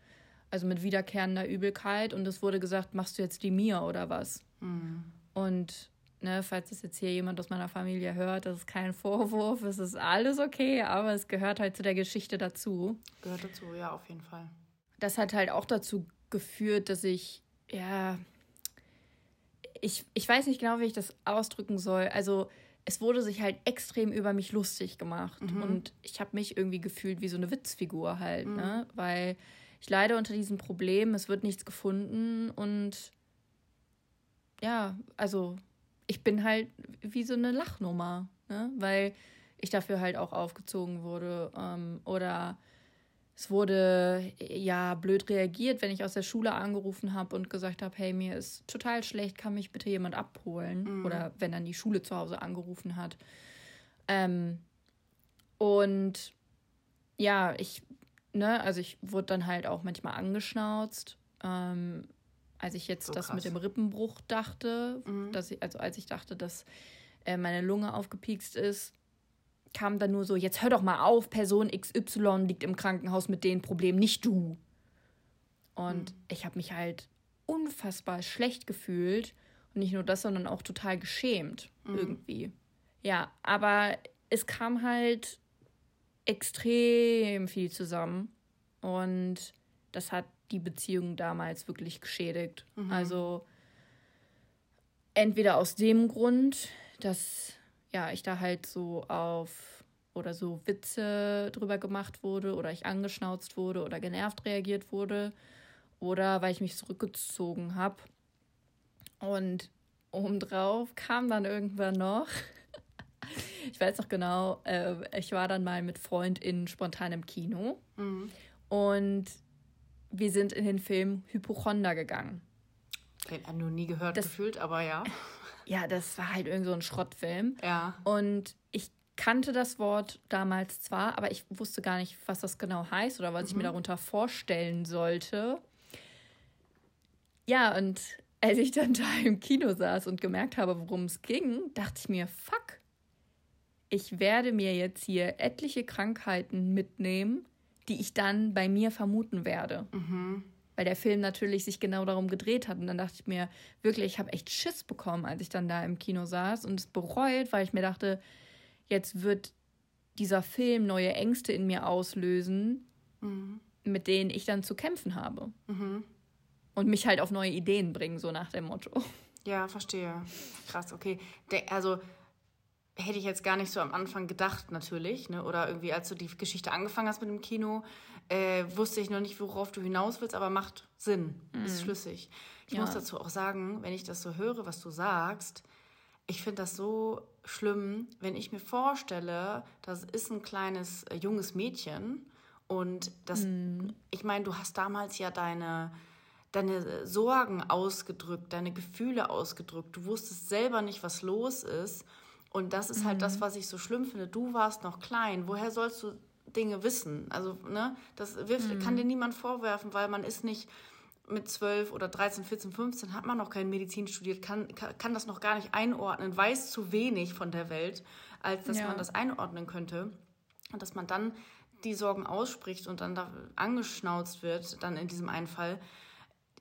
also mit wiederkehrender Übelkeit. Und es wurde gesagt, machst du jetzt die Mia oder was? Mhm. Und ne, falls das jetzt hier jemand aus meiner Familie hört, das ist kein Vorwurf, es ist alles okay, aber es gehört halt zu der Geschichte dazu. Gehört dazu, ja, auf jeden Fall. Das hat halt auch dazu geführt, dass ich, ja, ich, ich weiß nicht genau, wie ich das ausdrücken soll. Also es wurde sich halt extrem über mich lustig gemacht. Mhm. Und ich habe mich irgendwie gefühlt wie so eine Witzfigur halt, mhm. ne? Weil ich leide unter diesem Problem, es wird nichts gefunden und ja, also ich bin halt wie so eine Lachnummer, ne? Weil ich dafür halt auch aufgezogen wurde. Ähm, oder es wurde ja blöd reagiert, wenn ich aus der Schule angerufen habe und gesagt habe, hey, mir ist total schlecht, kann mich bitte jemand abholen? Mhm. Oder wenn dann die Schule zu Hause angerufen hat. Ähm, und ja, ich, ne, also ich wurde dann halt auch manchmal angeschnauzt. Ähm, als ich jetzt so das mit dem Rippenbruch dachte, mhm. dass ich, also als ich dachte, dass äh, meine Lunge aufgepiekst ist, kam dann nur so, jetzt hör doch mal auf, Person XY liegt im Krankenhaus mit den Problemen, nicht du. Und mhm. ich habe mich halt unfassbar schlecht gefühlt. Und nicht nur das, sondern auch total geschämt mhm. irgendwie. Ja, aber es kam halt extrem viel zusammen. Und das hat die Beziehung damals wirklich geschädigt. Mhm. Also entweder aus dem Grund, dass ja, ich da halt so auf oder so Witze drüber gemacht wurde oder ich angeschnauzt wurde oder genervt reagiert wurde oder weil ich mich zurückgezogen habe. Und obendrauf kam dann irgendwann noch, ich weiß noch genau, äh, ich war dann mal mit FreundInnen spontan im Kino mhm. und wir sind in den Film Hypochonder gegangen. Den habe noch nie gehört, das, gefühlt, aber ja. Ja, das war halt irgend so ein Schrottfilm. Ja. Und ich kannte das Wort damals zwar, aber ich wusste gar nicht, was das genau heißt oder was mhm. ich mir mhm. darunter vorstellen sollte. Ja, und als ich dann da im Kino saß und gemerkt habe, worum es ging, dachte ich mir, fuck, ich werde mir jetzt hier etliche Krankheiten mitnehmen, die ich dann bei mir vermuten werde. Mhm weil der Film natürlich sich genau darum gedreht hat. Und dann dachte ich mir, wirklich, ich habe echt Schiss bekommen, als ich dann da im Kino saß und es bereut, weil ich mir dachte, jetzt wird dieser Film neue Ängste in mir auslösen, mhm. mit denen ich dann zu kämpfen habe. Mhm. Und mich halt auf neue Ideen bringen, so nach dem Motto. Ja, verstehe. Krass, okay. Der, also hätte ich jetzt gar nicht so am Anfang gedacht, natürlich. Ne? Oder irgendwie, als du die Geschichte angefangen hast mit dem Kino, äh, wusste ich noch nicht, worauf du hinaus willst, aber macht Sinn, mhm. ist schlüssig. Ich ja. muss dazu auch sagen, wenn ich das so höre, was du sagst, ich finde das so schlimm, wenn ich mir vorstelle, das ist ein kleines äh, junges Mädchen und das, mhm. ich meine, du hast damals ja deine deine Sorgen ausgedrückt, deine Gefühle ausgedrückt. Du wusstest selber nicht, was los ist. Und das ist halt mhm. das, was ich so schlimm finde. Du warst noch klein. Woher sollst du Dinge wissen. Also, ne, das mhm. kann dir niemand vorwerfen, weil man ist nicht mit 12 oder 13, 14, 15 hat man noch kein Medizin studiert, kann, kann, das noch gar nicht einordnen, weiß zu wenig von der Welt, als dass ja. man das einordnen könnte. Und dass man dann die Sorgen ausspricht und dann da angeschnauzt wird, dann in diesem einen Fall.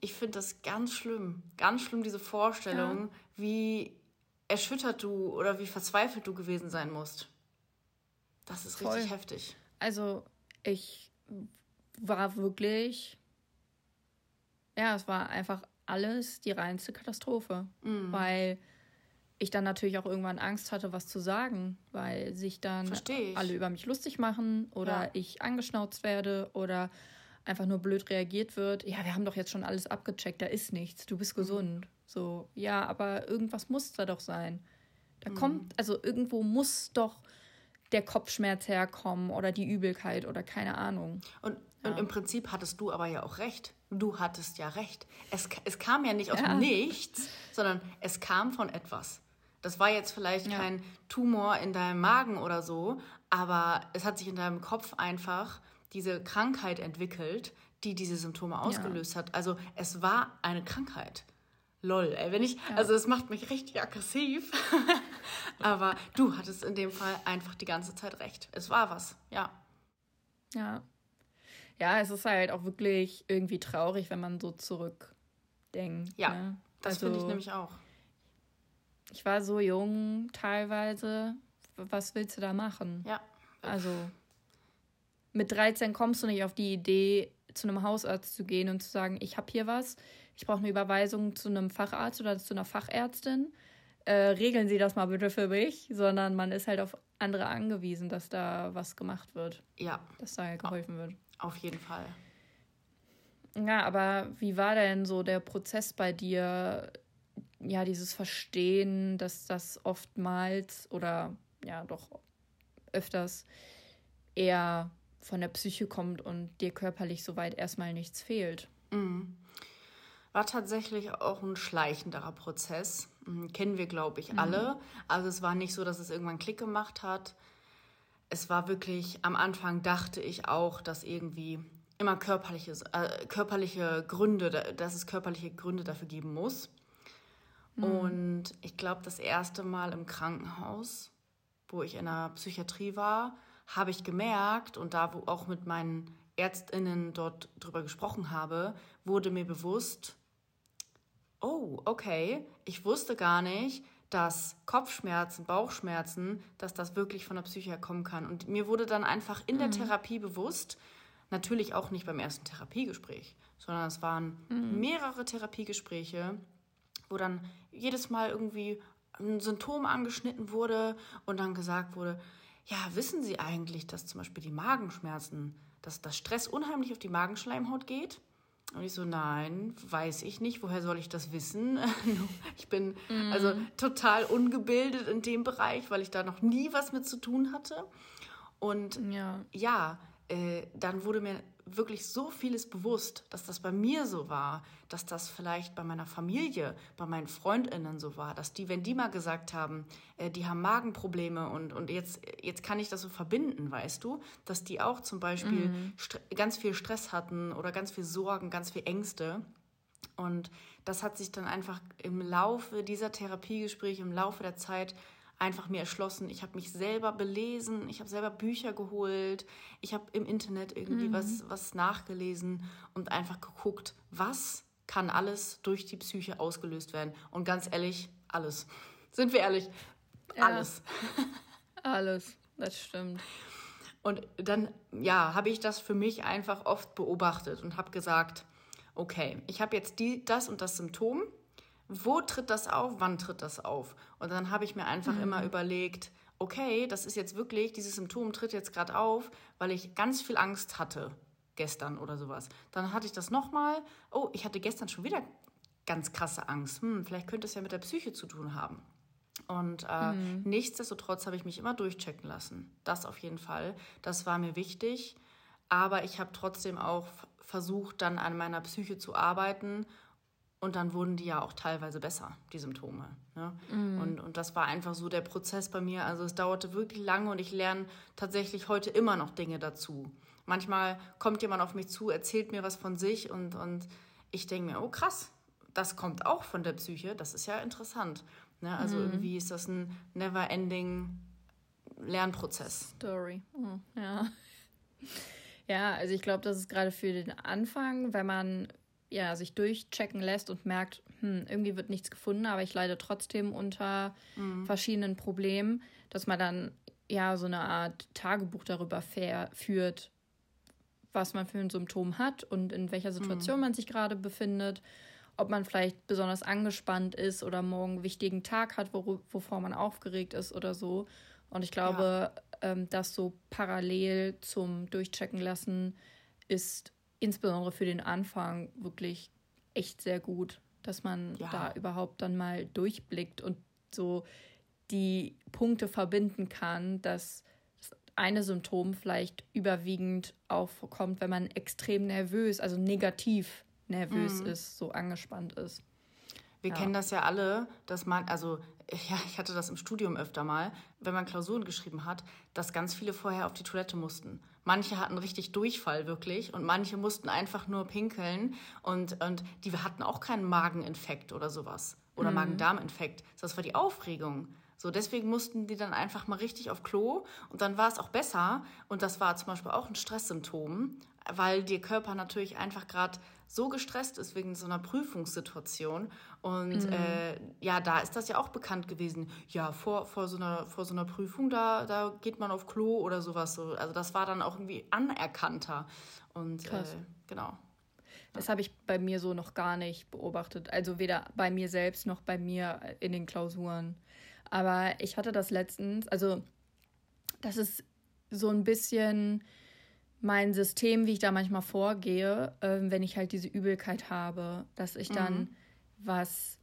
Ich finde das ganz schlimm. Ganz schlimm, diese Vorstellung, ja. wie erschüttert du oder wie verzweifelt du gewesen sein musst. Das ist Voll. richtig heftig. Also ich war wirklich, ja, es war einfach alles die reinste Katastrophe, mhm. weil ich dann natürlich auch irgendwann Angst hatte, was zu sagen, weil sich dann alle über mich lustig machen oder ja. ich angeschnauzt werde oder einfach nur blöd reagiert wird. Ja, wir haben doch jetzt schon alles abgecheckt, da ist nichts, du bist mhm. gesund. So, ja, aber irgendwas muss da doch sein Da mhm. kommt, also irgendwo muss doch der Kopfschmerz herkommen oder die Übelkeit oder keine Ahnung. Und, ja. und im Prinzip hattest du aber ja auch recht. Du hattest ja recht. Es, es kam ja nicht aus ja. nichts, sondern es kam von etwas. Das war jetzt vielleicht ja. kein Tumor in deinem Magen oder so, aber es hat sich in deinem Kopf einfach diese Krankheit entwickelt, die diese Symptome ausgelöst ja. hat. Also es war eine Krankheit. Lol, ey, wenn ich, ja. also es macht mich richtig aggressiv. aber du hattest in dem Fall einfach die ganze Zeit recht. Es war was, ja. Ja. Ja, es ist halt auch wirklich irgendwie traurig, wenn man so zurückdenkt. Ja, ne? das also, finde ich nämlich auch ich war so jung teilweise. Was willst du da machen? Ja. Also mit 13 kommst du nicht auf die Idee, zu einem Hausarzt zu gehen und zu sagen, ich habe hier was, ich brauche eine Überweisung zu einem Facharzt oder zu einer Fachärztin. Äh, regeln Sie das mal bitte für mich, sondern man ist halt auf andere angewiesen, dass da was gemacht wird. Ja. Dass da geholfen wird. Auf jeden Fall. Ja, aber wie war denn so der Prozess bei dir, ja, dieses Verstehen, dass das oftmals oder ja, doch öfters eher von der Psyche kommt und dir körperlich soweit erstmal nichts fehlt. Mhm. War tatsächlich auch ein schleichenderer Prozess. Mhm, kennen wir, glaube ich, alle. Mhm. Also es war nicht so, dass es irgendwann Klick gemacht hat. Es war wirklich, am Anfang dachte ich auch, dass irgendwie immer körperliche, äh, körperliche Gründe, dass es körperliche Gründe dafür geben muss. Mhm. Und ich glaube, das erste Mal im Krankenhaus, wo ich in der Psychiatrie war, habe ich gemerkt und da wo auch mit meinen Ärztinnen dort drüber gesprochen habe, wurde mir bewusst, oh, okay, ich wusste gar nicht, dass Kopfschmerzen, Bauchschmerzen, dass das wirklich von der Psyche kommen kann. Und mir wurde dann einfach in der mhm. Therapie bewusst, natürlich auch nicht beim ersten Therapiegespräch, sondern es waren mhm. mehrere Therapiegespräche, wo dann jedes Mal irgendwie ein Symptom angeschnitten wurde und dann gesagt wurde, ja, wissen Sie eigentlich, dass zum Beispiel die Magenschmerzen, dass das Stress unheimlich auf die Magenschleimhaut geht? Und ich so, nein, weiß ich nicht. Woher soll ich das wissen? ich bin mm. also total ungebildet in dem Bereich, weil ich da noch nie was mit zu tun hatte. Und ja, ja äh, dann wurde mir wirklich so vieles bewusst, dass das bei mir so war, dass das vielleicht bei meiner Familie, bei meinen Freundinnen so war, dass die, wenn die mal gesagt haben, äh, die haben Magenprobleme und, und jetzt, jetzt kann ich das so verbinden, weißt du, dass die auch zum Beispiel mhm. ganz viel Stress hatten oder ganz viel Sorgen, ganz viel Ängste. Und das hat sich dann einfach im Laufe dieser Therapiegespräche, im Laufe der Zeit einfach mir erschlossen. Ich habe mich selber belesen, ich habe selber Bücher geholt, ich habe im Internet irgendwie mhm. was, was nachgelesen und einfach geguckt, was kann alles durch die Psyche ausgelöst werden. Und ganz ehrlich, alles. Sind wir ehrlich? Alles. Ja. alles, das stimmt. Und dann, ja, habe ich das für mich einfach oft beobachtet und habe gesagt, okay, ich habe jetzt die, das und das Symptom wo tritt das auf, wann tritt das auf? Und dann habe ich mir einfach mhm. immer überlegt, okay, das ist jetzt wirklich, dieses Symptom tritt jetzt gerade auf, weil ich ganz viel Angst hatte gestern oder sowas. Dann hatte ich das nochmal, oh, ich hatte gestern schon wieder ganz krasse Angst. Hm, vielleicht könnte es ja mit der Psyche zu tun haben. Und äh, mhm. nichtsdestotrotz habe ich mich immer durchchecken lassen. Das auf jeden Fall. Das war mir wichtig. Aber ich habe trotzdem auch versucht, dann an meiner Psyche zu arbeiten und dann wurden die ja auch teilweise besser, die Symptome. Ne? Mhm. Und, und das war einfach so der Prozess bei mir. Also es dauerte wirklich lange und ich lerne tatsächlich heute immer noch Dinge dazu. Manchmal kommt jemand auf mich zu, erzählt mir was von sich und, und ich denke mir, oh krass, das kommt auch von der Psyche. Das ist ja interessant. Ne? Also mhm. irgendwie ist das ein never-ending Lernprozess. Story. Oh, ja. Ja, also ich glaube, das ist gerade für den Anfang, wenn man ja, sich durchchecken lässt und merkt, hm, irgendwie wird nichts gefunden, aber ich leide trotzdem unter mhm. verschiedenen Problemen, dass man dann ja so eine Art Tagebuch darüber führt, was man für ein Symptom hat und in welcher Situation mhm. man sich gerade befindet, ob man vielleicht besonders angespannt ist oder morgen einen wichtigen Tag hat, wor wovor man aufgeregt ist oder so. Und ich glaube, ja. ähm, das so parallel zum Durchchecken lassen ist insbesondere für den Anfang wirklich echt sehr gut, dass man ja. da überhaupt dann mal durchblickt und so die Punkte verbinden kann, dass das eine Symptom vielleicht überwiegend aufkommt, wenn man extrem nervös, also negativ nervös mhm. ist, so angespannt ist. Wir ja. kennen das ja alle, dass man, also ja, ich hatte das im Studium öfter mal, wenn man Klausuren geschrieben hat, dass ganz viele vorher auf die Toilette mussten. Manche hatten richtig Durchfall wirklich und manche mussten einfach nur pinkeln und, und die hatten auch keinen Mageninfekt oder sowas oder mhm. Magen-Darm-Infekt. Das war die Aufregung. So, deswegen mussten die dann einfach mal richtig auf Klo und dann war es auch besser. Und das war zum Beispiel auch ein Stresssymptom, weil der Körper natürlich einfach gerade so gestresst ist wegen so einer Prüfungssituation. Und mhm. äh, ja, da ist das ja auch bekannt gewesen. Ja, vor, vor, so, einer, vor so einer Prüfung, da, da geht man auf Klo oder sowas. So. Also das war dann auch irgendwie anerkannter. Und äh, genau. Das habe ich bei mir so noch gar nicht beobachtet. Also weder bei mir selbst noch bei mir in den Klausuren. Aber ich hatte das letztens, also das ist so ein bisschen mein System, wie ich da manchmal vorgehe, äh, wenn ich halt diese Übelkeit habe, dass ich dann mhm. was,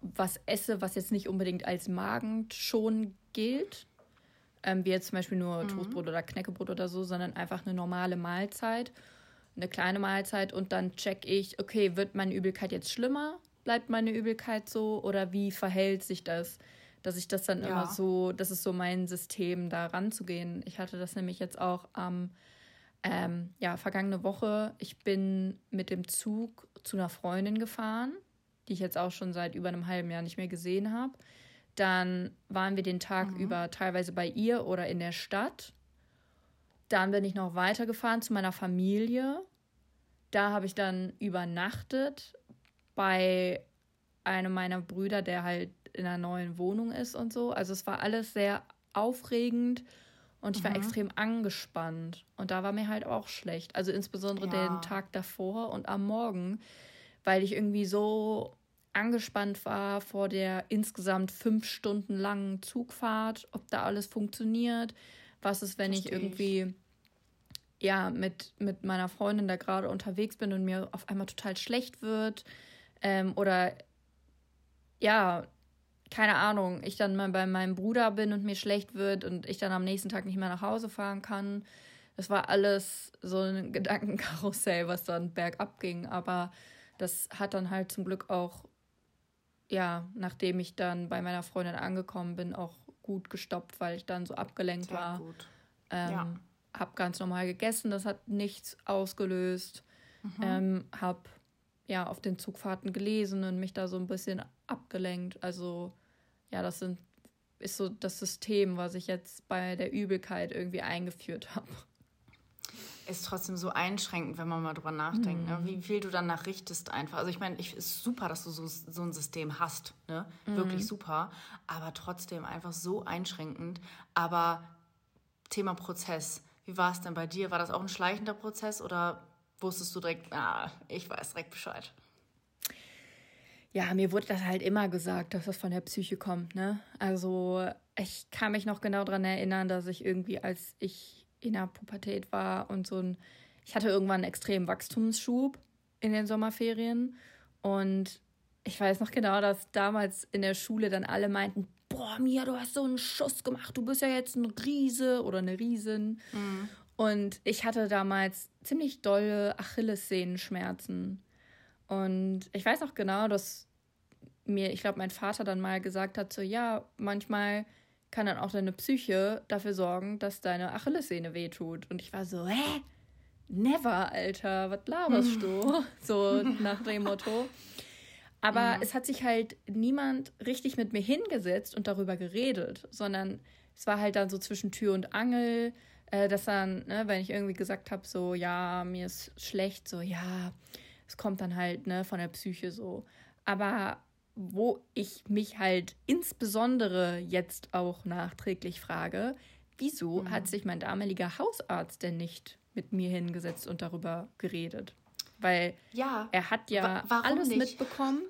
was esse, was jetzt nicht unbedingt als Magen schon gilt, ähm, wie jetzt zum Beispiel nur mhm. Toastbrot oder Knäckebrot oder so, sondern einfach eine normale Mahlzeit, eine kleine Mahlzeit und dann check ich, okay, wird meine Übelkeit jetzt schlimmer? Bleibt meine Übelkeit so oder wie verhält sich das? Dass ich das dann ja. immer so, das ist so mein System, da ranzugehen. Ich hatte das nämlich jetzt auch am, ähm, ja, vergangene Woche. Ich bin mit dem Zug zu einer Freundin gefahren, die ich jetzt auch schon seit über einem halben Jahr nicht mehr gesehen habe. Dann waren wir den Tag mhm. über teilweise bei ihr oder in der Stadt. Dann bin ich noch weitergefahren zu meiner Familie. Da habe ich dann übernachtet bei einem meiner Brüder, der halt in einer neuen Wohnung ist und so. Also es war alles sehr aufregend und ich war mhm. extrem angespannt. Und da war mir halt auch schlecht. Also insbesondere ja. den Tag davor und am Morgen, weil ich irgendwie so angespannt war vor der insgesamt fünf Stunden langen Zugfahrt, ob da alles funktioniert. Was ist, wenn Versteh ich irgendwie ja mit, mit meiner Freundin da gerade unterwegs bin und mir auf einmal total schlecht wird. Ähm, oder ja, keine Ahnung, ich dann mal bei meinem Bruder bin und mir schlecht wird und ich dann am nächsten Tag nicht mehr nach Hause fahren kann. Das war alles so ein Gedankenkarussell, was dann bergab ging. Aber das hat dann halt zum Glück auch, ja, nachdem ich dann bei meiner Freundin angekommen bin, auch gut gestoppt, weil ich dann so abgelenkt Sehr war. Gut. Ähm, ja. Hab ganz normal gegessen, das hat nichts ausgelöst. Mhm. Ähm, hab ja auf den Zugfahrten gelesen und mich da so ein bisschen abgelenkt. Also ja, das sind, ist so das System, was ich jetzt bei der Übelkeit irgendwie eingeführt habe. Ist trotzdem so einschränkend, wenn man mal drüber nachdenkt, ne? mhm. ne? wie viel du danach richtest einfach. Also ich meine, es ist super, dass du so, so ein System hast, ne? Mhm. Wirklich super, aber trotzdem einfach so einschränkend. Aber Thema Prozess, wie war es denn bei dir? War das auch ein schleichender Prozess oder wusstest du direkt, ah, ich weiß direkt Bescheid? Ja, mir wurde das halt immer gesagt, dass das von der Psyche kommt, ne? Also, ich kann mich noch genau daran erinnern, dass ich irgendwie, als ich in der Pubertät war und so ein, ich hatte irgendwann einen extremen Wachstumsschub in den Sommerferien und ich weiß noch genau, dass damals in der Schule dann alle meinten, boah, Mia, du hast so einen Schuss gemacht, du bist ja jetzt ein Riese oder eine Riesin. Mhm. Und ich hatte damals ziemlich dolle Achillessehnenschmerzen. Und ich weiß auch genau, dass mir, ich glaube, mein Vater dann mal gesagt hat, so ja, manchmal kann dann auch deine Psyche dafür sorgen, dass deine Achillessehne wehtut. Und ich war so, hä? Never, Alter, was laberst du? so nach dem Motto. Aber mhm. es hat sich halt niemand richtig mit mir hingesetzt und darüber geredet, sondern es war halt dann so zwischen Tür und Angel äh, dass dann, ne, wenn ich irgendwie gesagt habe, so, ja, mir ist schlecht, so, ja, es kommt dann halt, ne, von der Psyche so. Aber wo ich mich halt insbesondere jetzt auch nachträglich frage, wieso mhm. hat sich mein damaliger Hausarzt denn nicht mit mir hingesetzt und darüber geredet? Weil ja, er hat ja alles nicht? mitbekommen.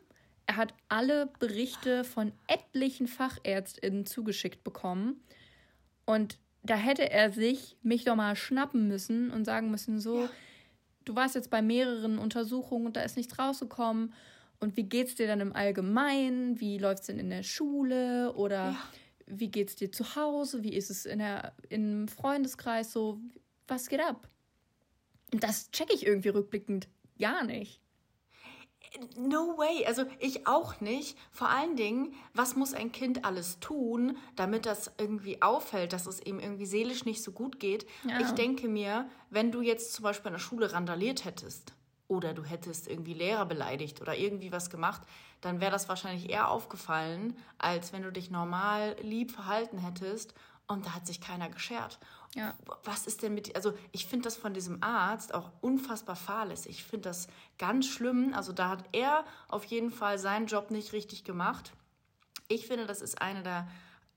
Er hat alle Berichte von etlichen Fachärztinnen zugeschickt bekommen. Und da hätte er sich mich doch mal schnappen müssen und sagen müssen, so, ja. Du warst jetzt bei mehreren Untersuchungen und da ist nichts rausgekommen. Und wie geht's dir dann im Allgemeinen? Wie läuft's denn in der Schule? Oder ja. wie geht's dir zu Hause? Wie ist es in der, im Freundeskreis so? Was geht ab? Und das checke ich irgendwie rückblickend gar nicht. No way. Also ich auch nicht. Vor allen Dingen, was muss ein Kind alles tun, damit das irgendwie auffällt, dass es ihm irgendwie seelisch nicht so gut geht? Ja. Ich denke mir, wenn du jetzt zum Beispiel in der Schule randaliert hättest oder du hättest irgendwie Lehrer beleidigt oder irgendwie was gemacht, dann wäre das wahrscheinlich eher aufgefallen, als wenn du dich normal lieb verhalten hättest und da hat sich keiner geschert. Ja. Was ist denn mit, also ich finde das von diesem Arzt auch unfassbar fahrlässig. Ich finde das ganz schlimm. Also da hat er auf jeden Fall seinen Job nicht richtig gemacht. Ich finde, das ist eine der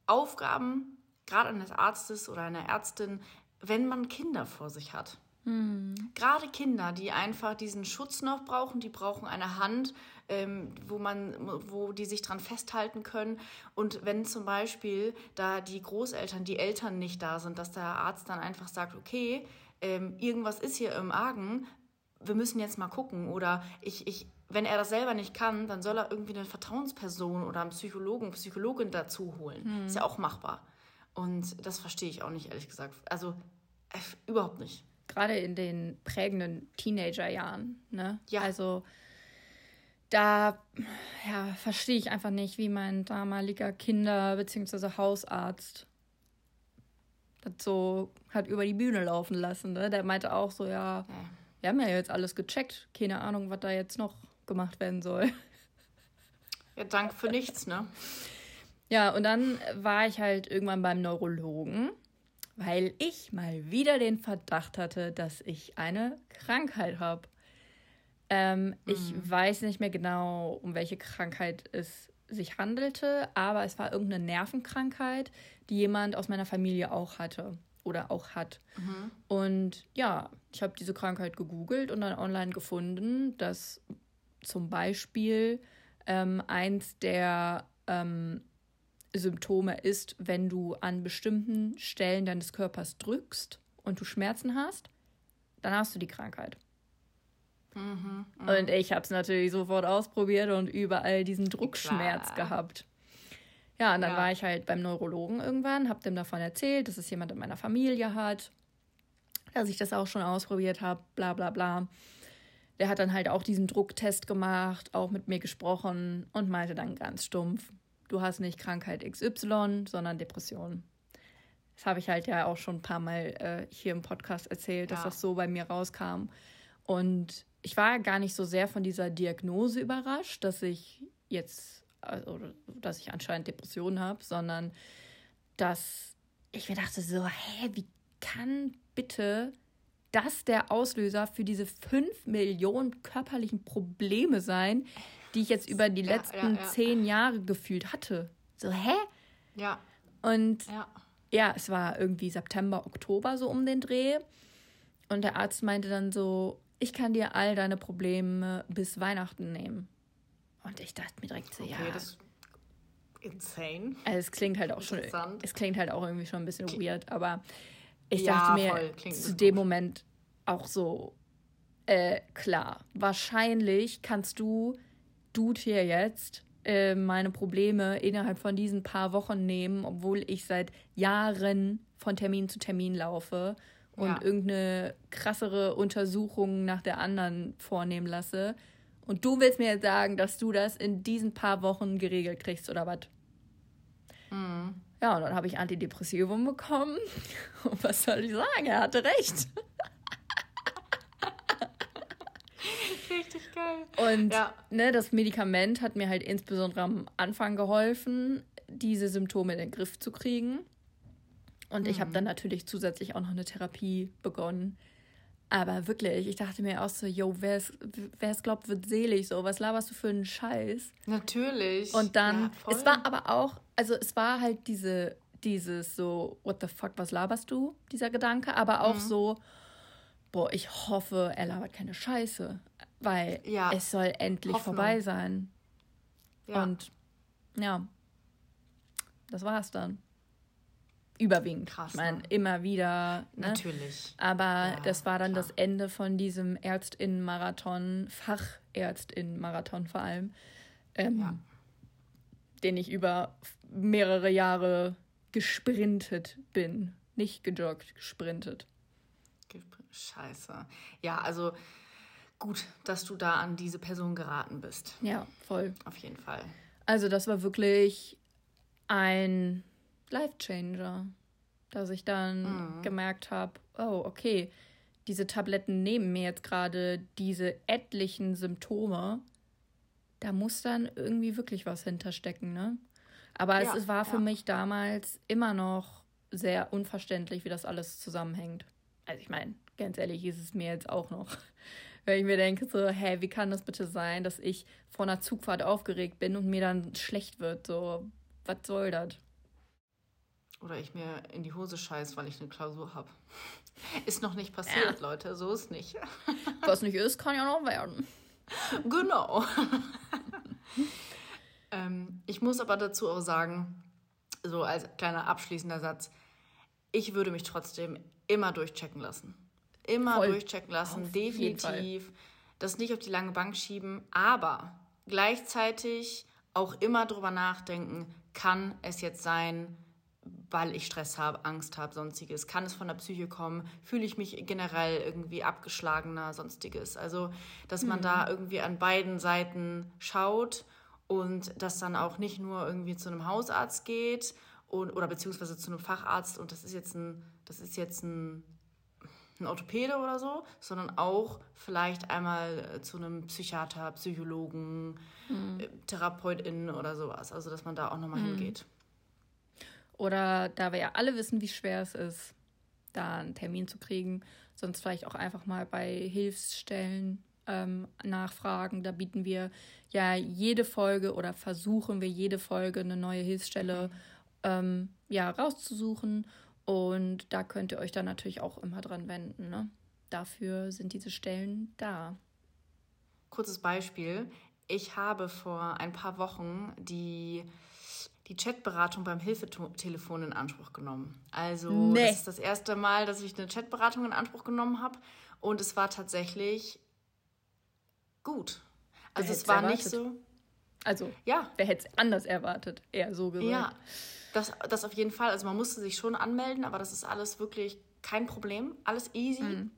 Aufgaben, gerade eines Arztes oder einer Ärztin, wenn man Kinder vor sich hat. Mhm. Gerade Kinder, die einfach diesen Schutz noch brauchen, die brauchen eine Hand, ähm, wo man, wo die sich dran festhalten können. Und wenn zum Beispiel da die Großeltern, die Eltern nicht da sind, dass der Arzt dann einfach sagt, okay, ähm, irgendwas ist hier im Argen, wir müssen jetzt mal gucken. Oder ich, ich, wenn er das selber nicht kann, dann soll er irgendwie eine Vertrauensperson oder einen Psychologen, Psychologin dazu holen. Mhm. Ist ja auch machbar. Und das verstehe ich auch nicht, ehrlich gesagt. Also äh, überhaupt nicht. Gerade in den prägenden Teenagerjahren. Ne? Ja. Also da ja, verstehe ich einfach nicht, wie mein damaliger Kinder- bzw. Hausarzt das so hat über die Bühne laufen lassen. Ne? Der meinte auch so, ja, wir haben ja jetzt alles gecheckt. Keine Ahnung, was da jetzt noch gemacht werden soll. Ja, danke für nichts, ne? Ja, und dann war ich halt irgendwann beim Neurologen, weil ich mal wieder den Verdacht hatte, dass ich eine Krankheit habe. Ähm, mhm. Ich weiß nicht mehr genau, um welche Krankheit es sich handelte, aber es war irgendeine Nervenkrankheit, die jemand aus meiner Familie auch hatte oder auch hat. Mhm. Und ja, ich habe diese Krankheit gegoogelt und dann online gefunden, dass zum Beispiel ähm, eins der ähm, Symptome ist, wenn du an bestimmten Stellen deines Körpers drückst und du Schmerzen hast, dann hast du die Krankheit. Mhm, mh. Und ich habe es natürlich sofort ausprobiert und überall diesen Druckschmerz Klar. gehabt. Ja, und dann ja. war ich halt beim Neurologen irgendwann, habe dem davon erzählt, dass es jemand in meiner Familie hat, dass ich das auch schon ausprobiert habe, bla bla bla. Der hat dann halt auch diesen Drucktest gemacht, auch mit mir gesprochen und meinte dann ganz stumpf, du hast nicht Krankheit XY, sondern Depression. Das habe ich halt ja auch schon ein paar Mal äh, hier im Podcast erzählt, dass ja. das so bei mir rauskam. Und ich war gar nicht so sehr von dieser Diagnose überrascht, dass ich jetzt, also, dass ich anscheinend Depressionen habe, sondern dass ich mir dachte so, hä, wie kann bitte das der Auslöser für diese fünf Millionen körperlichen Probleme sein, die ich jetzt über die ja, letzten ja, ja. zehn Jahre gefühlt hatte? So, hä? Ja. Und ja. ja, es war irgendwie September, Oktober so um den Dreh. Und der Arzt meinte dann so, ich kann dir all deine Probleme bis Weihnachten nehmen. Und ich dachte mir direkt so, okay, ja. Das insane. Also es klingt halt auch schon, es klingt halt auch irgendwie schon ein bisschen weird, aber ich ja, dachte mir zu dem gut. Moment auch so, äh, klar, wahrscheinlich kannst du, du hier jetzt, äh, meine Probleme innerhalb von diesen paar Wochen nehmen, obwohl ich seit Jahren von Termin zu Termin laufe und ja. irgendeine krassere Untersuchung nach der anderen vornehmen lasse. Und du willst mir jetzt sagen, dass du das in diesen paar Wochen geregelt kriegst oder was? Mhm. Ja, und dann habe ich Antidepressivum bekommen. Und was soll ich sagen? Er hatte recht. Richtig geil. Und ja. ne, das Medikament hat mir halt insbesondere am Anfang geholfen, diese Symptome in den Griff zu kriegen. Und ich habe mhm. dann natürlich zusätzlich auch noch eine Therapie begonnen. Aber wirklich, ich dachte mir auch so, yo, wer es glaubt, wird selig. So, was laberst du für einen Scheiß? Natürlich. Und dann, ja, es war aber auch, also es war halt diese, dieses so, what the fuck, was laberst du? Dieser Gedanke. Aber auch mhm. so, boah, ich hoffe, er labert keine Scheiße. Weil ja. es soll endlich Hoffnung. vorbei sein. Ja. Und ja, das war's dann. Überwiegend. Krass. Ich meine, ne? immer wieder. Ne? Natürlich. Aber ja, das war dann klar. das Ende von diesem Ärztinnen-Marathon, Fachärztinnen-Marathon vor allem, ähm, ja. den ich über mehrere Jahre gesprintet bin. Nicht gejoggt, gesprintet. Scheiße. Ja, also gut, dass du da an diese Person geraten bist. Ja, voll. Auf jeden Fall. Also das war wirklich ein Life Changer, dass ich dann mhm. gemerkt habe, oh, okay, diese Tabletten nehmen mir jetzt gerade diese etlichen Symptome. Da muss dann irgendwie wirklich was hinterstecken, ne? Aber ja, es, es, war für ja. mich damals immer noch sehr unverständlich, wie das alles zusammenhängt. Also ich meine, ganz ehrlich, ist es mir jetzt auch noch. Weil ich mir denke so, hä, wie kann das bitte sein, dass ich vor einer Zugfahrt aufgeregt bin und mir dann schlecht wird? So, was soll das? Oder ich mir in die Hose scheiß, weil ich eine Klausur habe. Ist noch nicht passiert, ja. Leute. So ist nicht. Was nicht ist, kann ja noch werden. Genau. ähm, ich muss aber dazu auch sagen, so als kleiner abschließender Satz, ich würde mich trotzdem immer durchchecken lassen. Immer Voll. durchchecken lassen, auf definitiv. Das nicht auf die lange Bank schieben, aber gleichzeitig auch immer drüber nachdenken, kann es jetzt sein, weil ich Stress habe, Angst habe, sonstiges. Kann es von der Psyche kommen? Fühle ich mich generell irgendwie abgeschlagener, sonstiges? Also, dass man mhm. da irgendwie an beiden Seiten schaut und dass dann auch nicht nur irgendwie zu einem Hausarzt geht und, oder beziehungsweise zu einem Facharzt und das ist jetzt ein, das ist jetzt ein, ein Orthopäde oder so, sondern auch vielleicht einmal äh, zu einem Psychiater, Psychologen, mhm. Äh, Therapeutin oder sowas. Also, dass man da auch nochmal mhm. hingeht. Oder da wir ja alle wissen, wie schwer es ist, da einen Termin zu kriegen, sonst vielleicht auch einfach mal bei Hilfsstellen ähm, nachfragen. Da bieten wir ja jede Folge oder versuchen wir jede Folge eine neue Hilfsstelle ähm, ja, rauszusuchen. Und da könnt ihr euch dann natürlich auch immer dran wenden. Ne? Dafür sind diese Stellen da. Kurzes Beispiel. Ich habe vor ein paar Wochen die die Chatberatung beim Hilfetelefon in Anspruch genommen. Also nee. das ist das erste Mal, dass ich eine Chatberatung in Anspruch genommen habe und es war tatsächlich gut. Also es war erwartet? nicht so. Also ja, wer hätte es anders erwartet? Eher so gesagt. Ja, das, das auf jeden Fall. Also man musste sich schon anmelden, aber das ist alles wirklich kein Problem, alles easy. Mhm.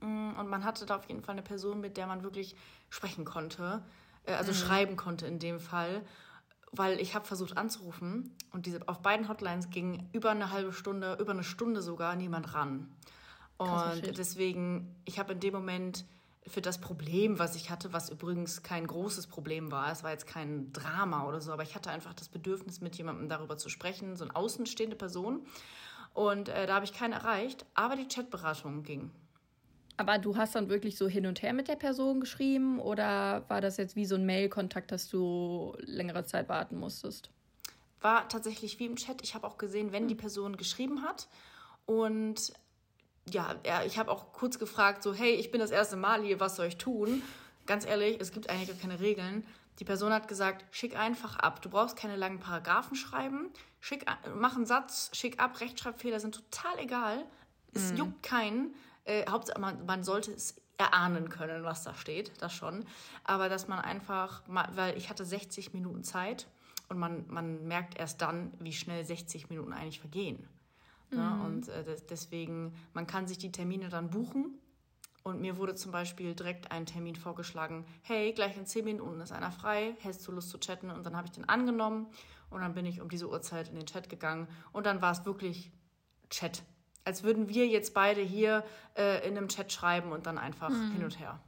Mm, und man hatte da auf jeden Fall eine Person, mit der man wirklich sprechen konnte, äh, also mhm. schreiben konnte in dem Fall weil ich habe versucht anzurufen und diese auf beiden Hotlines ging über eine halbe Stunde, über eine Stunde sogar niemand ran. Und deswegen, ich habe in dem Moment für das Problem, was ich hatte, was übrigens kein großes Problem war, es war jetzt kein Drama oder so, aber ich hatte einfach das Bedürfnis, mit jemandem darüber zu sprechen, so eine außenstehende Person. Und äh, da habe ich keinen erreicht, aber die Chatberatung ging. Aber du hast dann wirklich so hin und her mit der Person geschrieben oder war das jetzt wie so ein Mail-Kontakt, dass du längere Zeit warten musstest? War tatsächlich wie im Chat. Ich habe auch gesehen, wenn die Person geschrieben hat. Und ja, ich habe auch kurz gefragt, so, hey, ich bin das erste Mal hier, was soll ich tun? Ganz ehrlich, es gibt eigentlich gar keine Regeln. Die Person hat gesagt, schick einfach ab. Du brauchst keine langen Paragraphen schreiben. Schick, mach einen Satz, schick ab. Rechtschreibfehler sind total egal. Es mhm. juckt keinen. Äh, Hauptsache, man, man sollte es erahnen können, was da steht, das schon. Aber dass man einfach, weil ich hatte 60 Minuten Zeit und man, man merkt erst dann, wie schnell 60 Minuten eigentlich vergehen. Mhm. Ja, und äh, deswegen, man kann sich die Termine dann buchen. Und mir wurde zum Beispiel direkt ein Termin vorgeschlagen, hey, gleich in 10 Minuten ist einer frei, hättest du Lust zu chatten? Und dann habe ich den angenommen und dann bin ich um diese Uhrzeit in den Chat gegangen und dann war es wirklich Chat als würden wir jetzt beide hier äh, in einem Chat schreiben und dann einfach mhm. hin und her.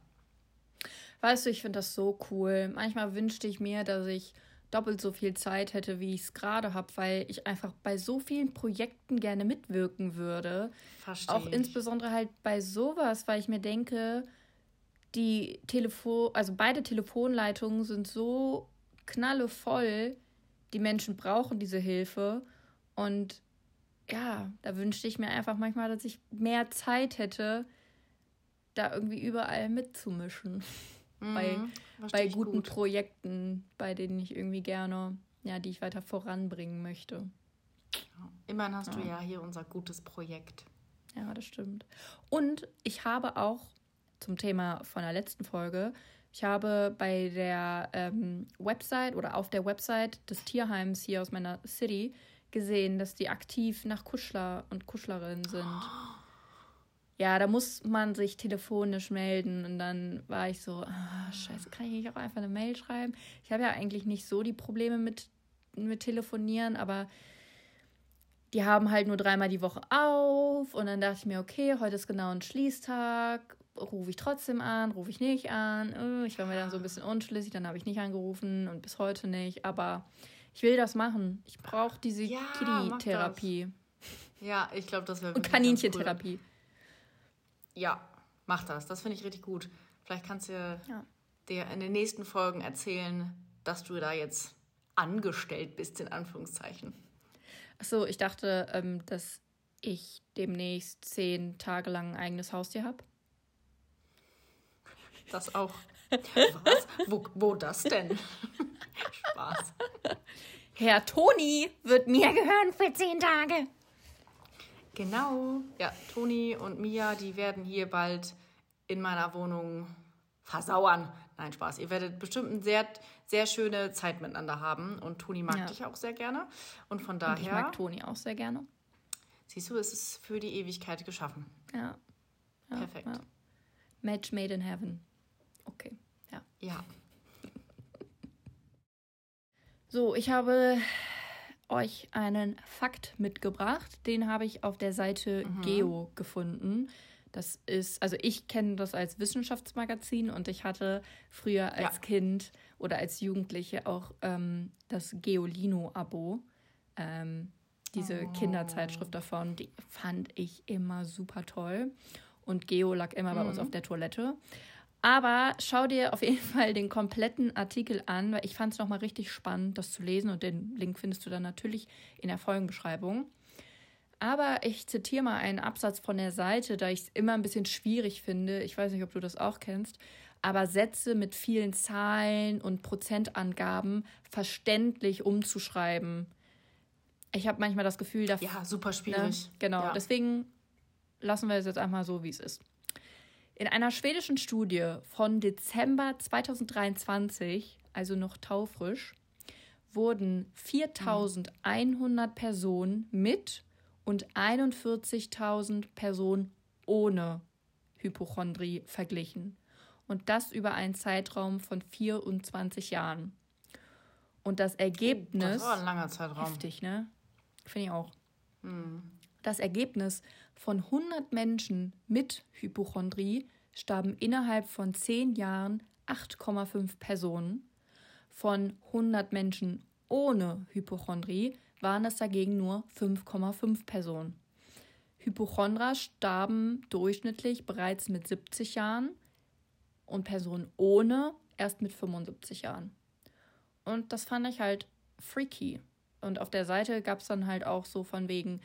Weißt du, ich finde das so cool. Manchmal wünschte ich mir, dass ich doppelt so viel Zeit hätte, wie ich es gerade habe, weil ich einfach bei so vielen Projekten gerne mitwirken würde. Verstehe. Auch insbesondere halt bei sowas, weil ich mir denke, die Telefon, also beide Telefonleitungen sind so knallevoll, die Menschen brauchen diese Hilfe und ja, da wünschte ich mir einfach manchmal, dass ich mehr Zeit hätte, da irgendwie überall mitzumischen. Mhm, bei bei guten gut. Projekten, bei denen ich irgendwie gerne, ja, die ich weiter voranbringen möchte. Immerhin hast ja. du ja hier unser gutes Projekt. Ja, das stimmt. Und ich habe auch zum Thema von der letzten Folge, ich habe bei der ähm, Website oder auf der Website des Tierheims hier aus meiner City gesehen, dass die aktiv nach Kuschler und Kuschlerinnen sind. Ja, da muss man sich telefonisch melden und dann war ich so, ah, scheiße, kann ich nicht auch einfach eine Mail schreiben? Ich habe ja eigentlich nicht so die Probleme mit, mit Telefonieren, aber die haben halt nur dreimal die Woche auf und dann dachte ich mir, okay, heute ist genau ein Schließtag, rufe ich trotzdem an, rufe ich nicht an. Äh, ich war mir dann so ein bisschen unschlüssig, dann habe ich nicht angerufen und bis heute nicht, aber ich will das machen. Ich brauche diese ja, Kitty-Therapie. Ja, ich glaube, das wäre Und Kaninchentherapie. Cool. Ja, mach das. Das finde ich richtig gut. Vielleicht kannst du ja. dir in den nächsten Folgen erzählen, dass du da jetzt angestellt bist, in Anführungszeichen. Achso, ich dachte, ähm, dass ich demnächst zehn Tage lang ein eigenes Haustier habe. Das auch. Was? Wo, wo das denn? Spaß. Herr Toni wird mir gehören für zehn Tage. Genau. Ja, Toni und Mia, die werden hier bald in meiner Wohnung versauern. Nein, Spaß. Ihr werdet bestimmt eine sehr, sehr schöne Zeit miteinander haben. Und Toni mag ja. dich auch sehr gerne. Und von daher. Und ich mag Toni auch sehr gerne. Siehst du, es ist für die Ewigkeit geschaffen. Ja. ja Perfekt. Ja. Match made in heaven. Okay, ja. Ja. So, ich habe euch einen Fakt mitgebracht. Den habe ich auf der Seite mhm. Geo gefunden. Das ist, also ich kenne das als Wissenschaftsmagazin und ich hatte früher als ja. Kind oder als Jugendliche auch ähm, das Geolino-Abo. Ähm, diese oh. Kinderzeitschrift davon, die fand ich immer super toll. Und Geo lag immer mhm. bei uns mhm. auf der Toilette. Aber schau dir auf jeden Fall den kompletten Artikel an, weil ich fand es nochmal richtig spannend, das zu lesen. Und den Link findest du dann natürlich in der Folgenbeschreibung. Aber ich zitiere mal einen Absatz von der Seite, da ich es immer ein bisschen schwierig finde. Ich weiß nicht, ob du das auch kennst. Aber Sätze mit vielen Zahlen und Prozentangaben verständlich umzuschreiben. Ich habe manchmal das Gefühl, dass. Ja, super schwierig. Ne? Genau. Ja. Deswegen lassen wir es jetzt einmal so, wie es ist. In einer schwedischen Studie von Dezember 2023, also noch taufrisch, wurden 4100 Personen mit und 41.000 Personen ohne Hypochondrie verglichen. Und das über einen Zeitraum von 24 Jahren. Und das Ergebnis. Das war ein langer Zeitraum. Heftig, ne? Finde ich auch. Mhm. Das Ergebnis von 100 Menschen mit Hypochondrie starben innerhalb von 10 Jahren 8,5 Personen. Von 100 Menschen ohne Hypochondrie waren es dagegen nur 5,5 Personen. Hypochondra starben durchschnittlich bereits mit 70 Jahren und Personen ohne erst mit 75 Jahren. Und das fand ich halt freaky. Und auf der Seite gab es dann halt auch so von wegen,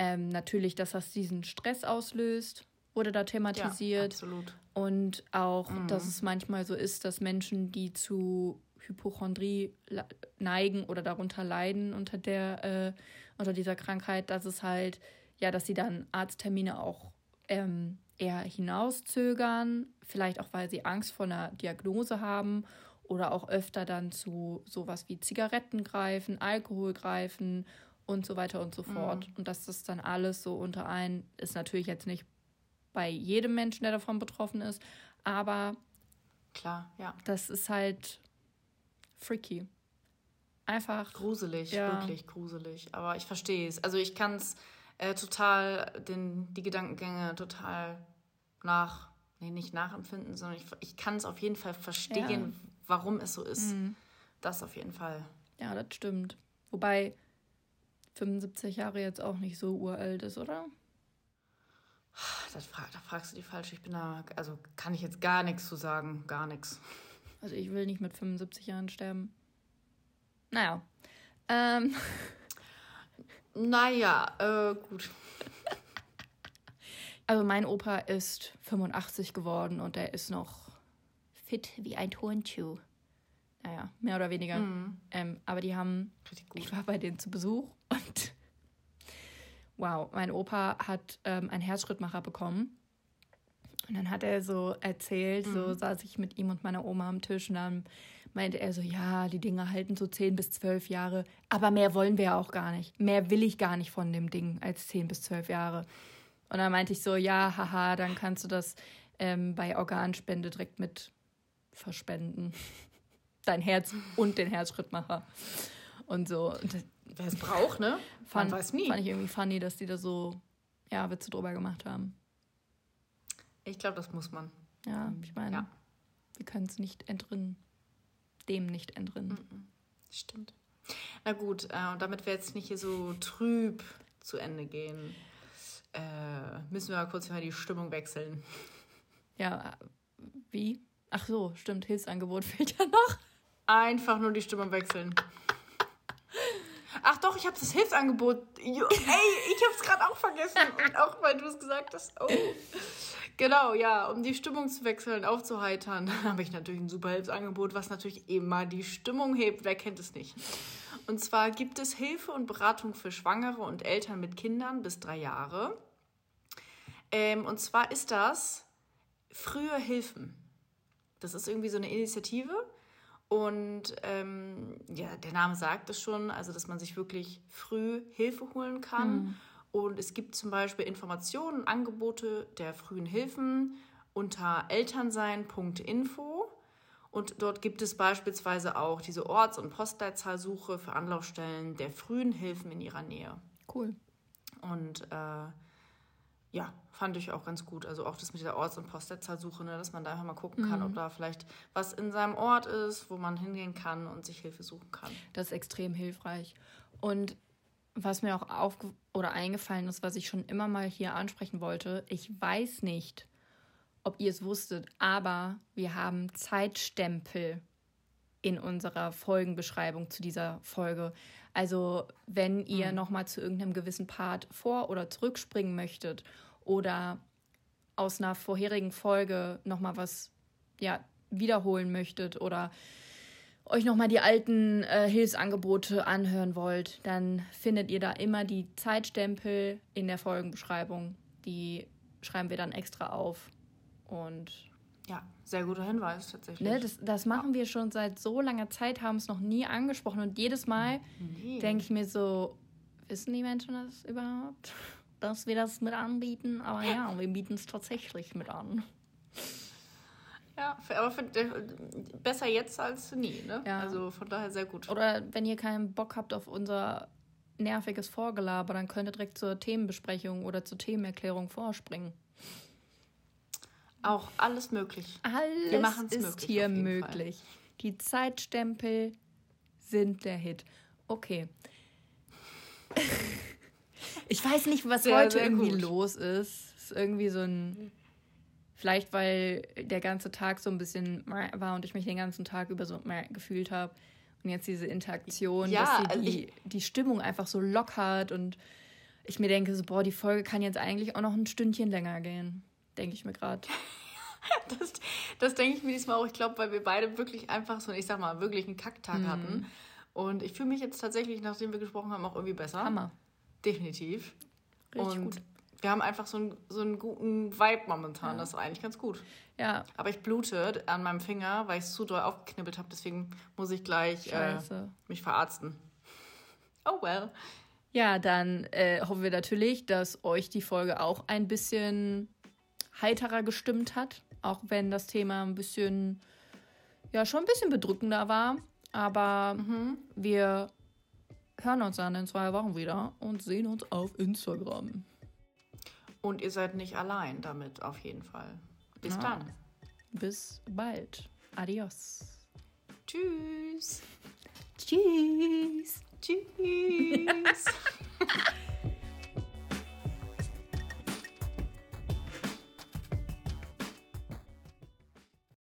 ähm, natürlich, dass das diesen Stress auslöst, wurde da thematisiert. Ja, absolut. Und auch, mhm. dass es manchmal so ist, dass Menschen, die zu Hypochondrie neigen oder darunter leiden unter der äh, unter dieser Krankheit, dass es halt ja, dass sie dann Arzttermine auch ähm, eher hinauszögern, vielleicht auch weil sie Angst vor einer Diagnose haben oder auch öfter dann zu sowas wie Zigaretten greifen, Alkohol greifen und so weiter und so fort. Mhm. Und dass das dann alles so unter ein ist natürlich jetzt nicht bei jedem Menschen, der davon betroffen ist, aber klar, ja. Das ist halt freaky. Einfach. Gruselig, ja. wirklich gruselig. Aber ich verstehe es. Also ich kann es äh, total, den, die Gedankengänge total nach, nee, nicht nachempfinden, sondern ich, ich kann es auf jeden Fall verstehen, ja. warum es so ist. Mhm. Das auf jeden Fall. Ja, das stimmt. Wobei 75 Jahre jetzt auch nicht so uralt ist, oder? Das frag, da fragst du die falsch. Ich bin da, also kann ich jetzt gar nichts zu sagen. Gar nichts. Also ich will nicht mit 75 Jahren sterben. Naja. Ähm. Naja, äh, gut. Also mein Opa ist 85 geworden und er ist noch fit wie ein Turnschuh. Naja, mehr oder weniger. Mhm. Ähm, aber die haben, ich war bei denen zu Besuch und wow, mein Opa hat ähm, einen Herzschrittmacher bekommen. Und dann hat er so erzählt, mhm. so saß ich mit ihm und meiner Oma am Tisch und dann meinte er so, ja, die Dinge halten so 10 bis 12 Jahre, aber mehr wollen wir ja auch gar nicht. Mehr will ich gar nicht von dem Ding als 10 bis 12 Jahre. Und dann meinte ich so, ja, haha, dann kannst du das ähm, bei Organspende direkt mit verspenden. Dein Herz und den Herzschrittmacher. Und so. Wer es braucht, ne? Fand, weiß nie. Fand ich irgendwie funny, dass die da so, ja, Witze drüber gemacht haben. Ich glaube, das muss man. Ja, ich meine, ja. wir können es nicht entrinnen. Dem nicht entrinnen. Stimmt. Na gut, äh, damit wir jetzt nicht hier so trüb zu Ende gehen, äh, müssen wir mal kurz mal die Stimmung wechseln. Ja, wie? Ach so, stimmt, Hilfsangebot fehlt ja noch. Einfach nur die Stimmung wechseln. Ach doch, ich habe das Hilfsangebot. Ey, ich habe es gerade auch vergessen. Und auch weil du es gesagt hast. Oh. Genau, ja, um die Stimmung zu wechseln, aufzuheitern, habe ich natürlich ein super Hilfsangebot, was natürlich mal die Stimmung hebt. Wer kennt es nicht? Und zwar gibt es Hilfe und Beratung für Schwangere und Eltern mit Kindern bis drei Jahre. Ähm, und zwar ist das frühe Hilfen. Das ist irgendwie so eine Initiative. Und ähm, ja, der Name sagt es schon, also dass man sich wirklich früh Hilfe holen kann. Mhm. Und es gibt zum Beispiel Informationen, Angebote der frühen Hilfen unter elternsein.info. Und dort gibt es beispielsweise auch diese Orts- und Postleitzahlsuche für Anlaufstellen der frühen Hilfen in ihrer Nähe. Cool. Und äh, ja, fand ich auch ganz gut. Also auch das mit dieser Orts- und Postleitzahlsuche, ne, dass man da einfach mal gucken kann, mhm. ob da vielleicht was in seinem Ort ist, wo man hingehen kann und sich Hilfe suchen kann. Das ist extrem hilfreich. Und was mir auch auf oder eingefallen ist, was ich schon immer mal hier ansprechen wollte, ich weiß nicht, ob ihr es wusstet, aber wir haben Zeitstempel in unserer Folgenbeschreibung zu dieser Folge. Also, wenn ihr mhm. noch mal zu irgendeinem gewissen Part vor- oder zurückspringen möchtet oder aus einer vorherigen Folge noch mal was ja, wiederholen möchtet oder euch nochmal die alten äh, Hilfsangebote anhören wollt, dann findet ihr da immer die Zeitstempel in der Folgenbeschreibung. Die schreiben wir dann extra auf. Und ja, sehr guter Hinweis tatsächlich. Ne, das, das machen ja. wir schon seit so langer Zeit, haben es noch nie angesprochen. Und jedes Mal nee. denke ich mir so, wissen die Menschen das überhaupt? Dass wir das mit anbieten? Aber ja, wir bieten es tatsächlich mit an. Ja, aber für, besser jetzt als nie, ne? Ja. Also von daher sehr gut. Oder wenn ihr keinen Bock habt auf unser nerviges Vorgelaber, dann könnt ihr direkt zur Themenbesprechung oder zur Themenerklärung vorspringen. Auch alles möglich. Alles Wir machen es ist hier möglich. Fall. Die Zeitstempel sind der Hit. Okay. ich weiß nicht, was sehr, heute sehr irgendwie gut. los ist. Es ist irgendwie so ein Vielleicht, weil der ganze Tag so ein bisschen war und ich mich den ganzen Tag über so gefühlt habe. Und jetzt diese Interaktion, ja, dass sie also die, die Stimmung einfach so lockert und ich mir denke, so, boah, die Folge kann jetzt eigentlich auch noch ein Stündchen länger gehen. Denke ich mir gerade. das, das denke ich mir diesmal auch. Ich glaube, weil wir beide wirklich einfach so, ich sag mal, wirklich einen Kacktag mhm. hatten. Und ich fühle mich jetzt tatsächlich, nachdem wir gesprochen haben, auch irgendwie besser. Hammer. Definitiv. Richtig und gut wir haben einfach so einen, so einen guten Vibe momentan. Ja. Das ist eigentlich ganz gut. Ja. Aber ich blute an meinem Finger, weil ich es zu doll aufgeknibbelt habe. Deswegen muss ich gleich äh, mich verarzten. Oh well. Ja, dann äh, hoffen wir natürlich, dass euch die Folge auch ein bisschen heiterer gestimmt hat. Auch wenn das Thema ein bisschen, ja, schon ein bisschen bedrückender war. Aber mhm. wir hören uns dann in zwei Wochen wieder und sehen uns auf Instagram. Und ihr seid nicht allein damit, auf jeden Fall. Bis ja. dann. Bis bald. Adios. Tschüss. Tschüss. Tschüss.